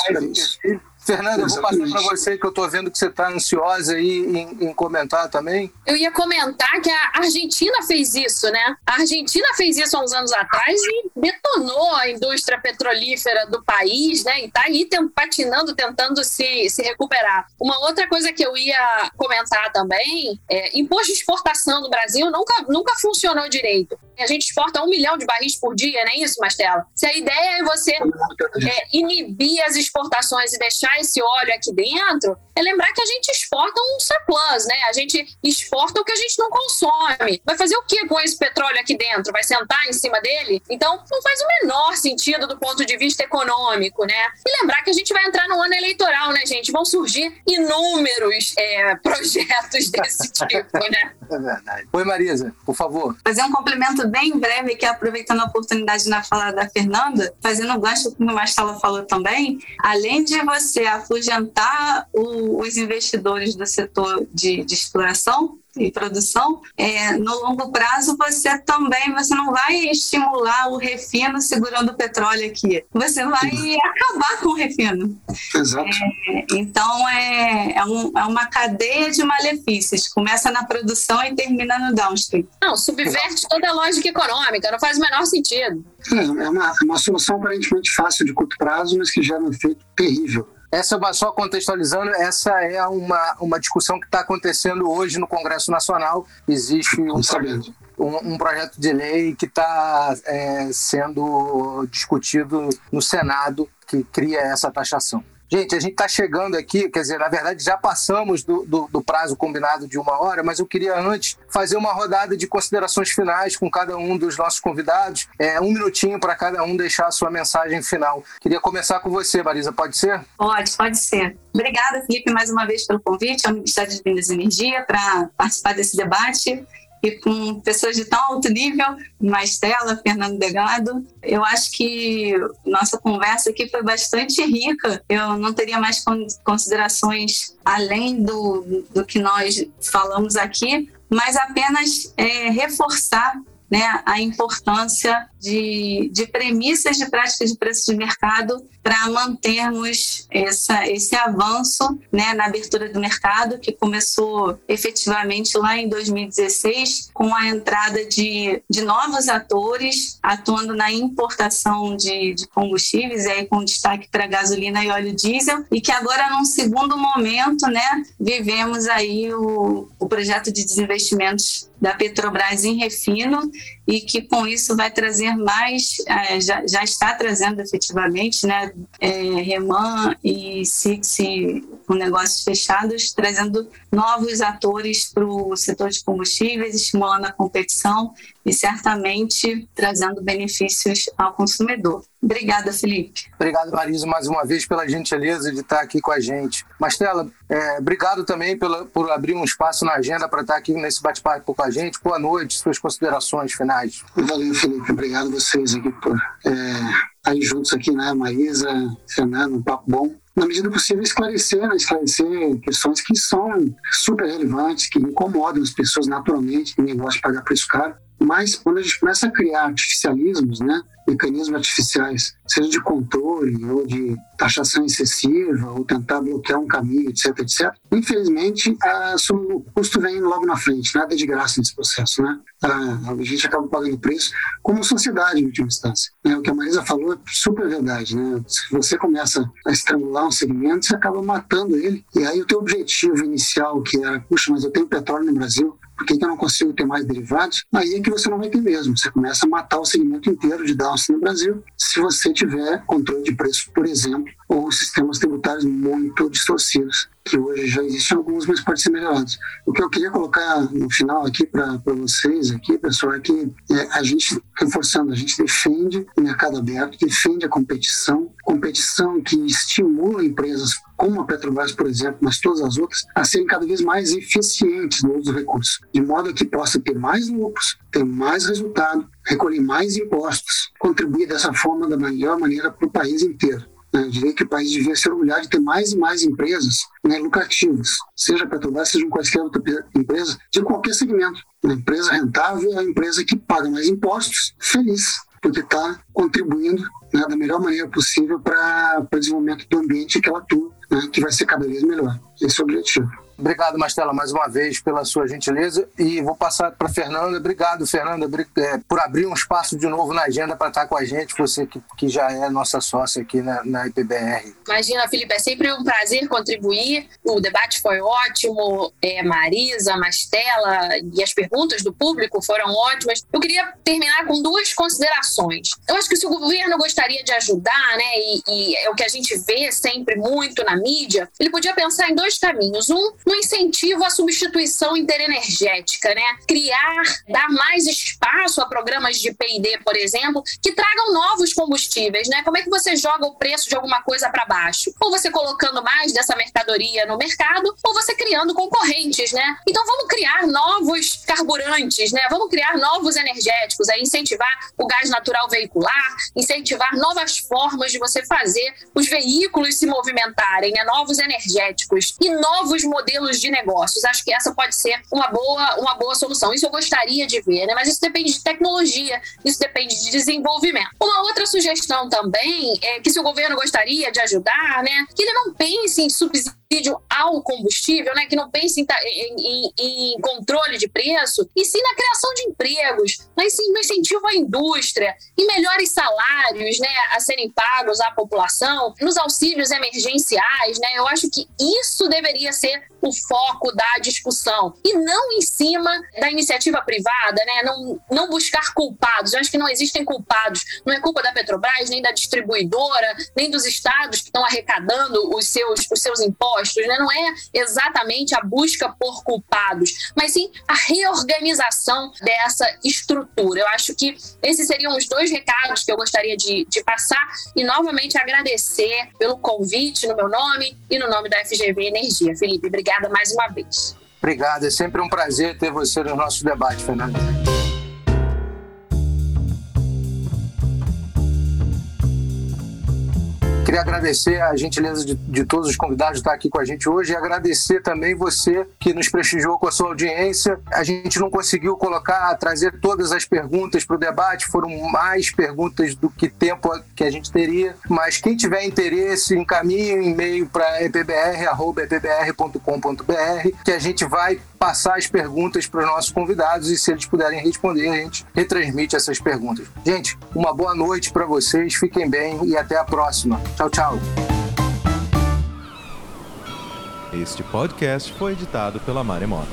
A: Fernanda, eu vou passar para você que eu estou vendo que você está ansiosa aí em, em, comentar também.
D: Eu ia comentar que a Argentina fez isso, né? A Argentina fez isso há uns anos atrás e detonou a indústria petrolífera do país, né? E está aí patinando, tentando se, se recuperar. Uma outra coisa que eu ia comentar também é imposto de exportação no Brasil nunca, nunca funcionou direito. A gente exporta um milhão de barris por dia, não é isso, Mastela? Se a ideia é você é, inibir as exportações e deixar esse óleo aqui dentro, é lembrar que a gente exporta um surplus, né? A gente exporta o que a gente não consome. Vai fazer o que com esse petróleo aqui dentro? Vai sentar em cima dele? Então, não faz o menor sentido do ponto de vista econômico, né? E lembrar que a gente vai entrar no ano eleitoral, né, gente? Vão surgir inúmeros é, projetos *laughs* desse tipo, né?
A: É verdade. Oi, Marisa, por favor.
B: Fazer um complemento bem breve, que aproveitando a oportunidade na fala da Fernanda, fazendo o gancho que o Marcelo falou também, além de você afugentar o, os investidores do setor de, de exploração, e produção, é, no longo prazo você também você não vai estimular o refino segurando o petróleo aqui. Você vai acabar com o refino.
C: Exato.
B: É, então é, é, um, é, uma cadeia de malefícios. Começa na produção e termina no downstream.
D: Não, subverte toda a lógica econômica, não faz o menor sentido.
C: É, é uma, uma solução aparentemente fácil de curto prazo, mas que gera um efeito terrível.
A: Essa, só contextualizando, essa é uma, uma discussão que está acontecendo hoje no Congresso Nacional. Existe um, projeto, um, um projeto de lei que está é, sendo discutido no Senado que cria essa taxação. Gente, a gente está chegando aqui, quer dizer, na verdade já passamos do, do, do, prazo combinado de uma hora, mas eu queria antes fazer uma rodada de considerações finais com cada um dos nossos convidados. É, um minutinho para cada um deixar a sua mensagem final. Queria começar com você, Marisa, pode ser?
B: Pode, pode ser. Obrigada, Felipe, mais uma vez pelo convite ao Ministério de Minas e Energia para participar desse debate e com pessoas de tão alto nível, Mastela, Fernando Degado. Eu acho que nossa conversa aqui foi bastante rica. Eu não teria mais considerações além do, do que nós falamos aqui, mas apenas é, reforçar né, a importância de, de premissas de prática de preço de mercado para mantermos essa, esse avanço né, na abertura do mercado, que começou efetivamente lá em 2016, com a entrada de, de novos atores atuando na importação de, de combustíveis, aí com destaque para gasolina e óleo diesel, e que agora, num segundo momento, né, vivemos aí o, o projeto de desinvestimentos da Petrobras em refino e que com isso vai trazer mais, é, já, já está trazendo efetivamente, né, é, Reman e Six com negócios fechados, trazendo novos atores para o setor de combustíveis, estimulando a competição e certamente trazendo benefícios ao consumidor. Obrigada, Felipe.
A: Obrigado, Marisa, mais uma vez pela gentileza de estar aqui com a gente. Mastela, é, obrigado também pela, por abrir um espaço na agenda para estar aqui nesse bate-papo com a gente. Boa noite, suas considerações finais.
C: Valeu, Felipe. Obrigado a vocês aqui por é, estar juntos aqui, né? Marisa, Fernando, um papo bom na medida possível, esclarecer, né? esclarecer questões que são super relevantes, que incomodam as pessoas naturalmente, que ninguém gosta de pagar preço caro. Mas quando a gente começa a criar artificialismos, né, mecanismos artificiais, seja de controle ou de taxação excessiva ou tentar bloquear um caminho, etc, etc. Infelizmente, a, o custo vem logo na frente, nada de graça nesse processo, né? A, a gente acaba pagando preço como sociedade, em última instância. É, o que a Marisa falou é super verdade, né? Se você começa a estrangular um segmento, você acaba matando ele. E aí o teu objetivo inicial, que era, puxa, mas eu tenho petróleo no Brasil, por que, que eu não consigo ter mais derivados? Aí é que você não vai ter mesmo. Você começa a matar o segmento inteiro de downstream no Brasil se você tiver controle de preço, por exemplo, ou sistemas tributários muito distorcidos, que hoje já existem alguns, mas podem ser melhorados. O que eu queria colocar no final aqui para vocês, aqui, pessoal, é que é, a gente, reforçando, a gente defende o mercado aberto, defende a competição, competição que estimula empresas como a Petrobras, por exemplo, mas todas as outras, a serem cada vez mais eficientes no uso dos recursos, de modo que possa ter mais lucros, ter mais resultado, recolher mais impostos, contribuir dessa forma da melhor maneira para o país inteiro. Né? Eu diria que o país devia ser orgulhado de ter mais e mais empresas né, lucrativas, seja Petrobras, seja qualquer outra empresa, de qualquer segmento. Uma empresa rentável é a empresa que paga mais impostos, feliz. poder estar tá contribuindo né, da melhor maneira possível para o desenvolvimento do ambiente que ela atua, né, que vai ser cada vez melhor. Esse é o objetivo.
A: Obrigado, Mastela, mais uma vez pela sua gentileza. E vou passar para Fernanda. Obrigado, Fernanda, é, por abrir um espaço de novo na agenda para estar com a gente, você que, que já é nossa sócia aqui na, na IPBR.
D: Imagina, Felipe, é sempre um prazer contribuir. O debate foi ótimo. É, Marisa, Mastela e as perguntas do público foram ótimas. Eu queria terminar com duas considerações. Eu acho que se o governo gostaria de ajudar, né, e, e é o que a gente vê sempre muito na mídia, ele podia pensar em dois caminhos. Um, no incentivo à substituição interenergética, né? Criar, dar mais espaço a programas de P&D, por exemplo, que tragam novos combustíveis, né? Como é que você joga o preço de alguma coisa para baixo? Ou você colocando mais dessa mercadoria no mercado, ou você criando concorrentes, né? Então vamos criar novos carburantes, né? Vamos criar novos energéticos, incentivar o gás natural veicular, incentivar novas formas de você fazer os veículos se movimentarem, né? Novos energéticos e novos modelos modelos de negócios. Acho que essa pode ser uma boa, uma boa solução. Isso eu gostaria de ver, né? Mas isso depende de tecnologia, isso depende de desenvolvimento. Uma outra sugestão também é que se o governo gostaria de ajudar, né, que ele não pense em subsídio ao combustível, né, que não pense em, em, em, controle de preço, e sim na criação de empregos, no incentivo à indústria, em melhores salários né, a serem pagos à população, nos auxílios emergenciais. Né, eu acho que isso deveria ser o foco da discussão e não em cima da iniciativa privada, né, não, não buscar culpados. Eu acho que não existem culpados. Não é culpa da Petrobras, nem da distribuidora, nem dos estados que estão arrecadando os seus, os seus impostos né? não é exatamente a busca por culpados, mas sim a reorganização dessa estrutura. Eu acho que esses seriam os dois recados que eu gostaria de, de passar e novamente agradecer pelo convite no meu nome e no nome da FGV Energia. Felipe, obrigada mais uma vez.
A: Obrigado, é sempre um prazer ter você no nosso debate, Fernando. Queria agradecer a gentileza de, de, todos os convidados estar aqui com a gente hoje e agradecer também você que nos prestigiou com a sua audiência. A gente não conseguiu colocar, trazer todas as perguntas para o debate, foram mais perguntas do que tempo que a gente teria, mas quem tiver interesse, encaminhe um e-mail para epbr.epbr.com.br que a gente vai passar as perguntas para os nossos convidados e se eles puderem responder, a gente retransmite essas perguntas. Gente, uma boa noite para vocês, fiquem bem e até a próxima. Tchau, tchau.
E: Este podcast foi editado pela Maremoto.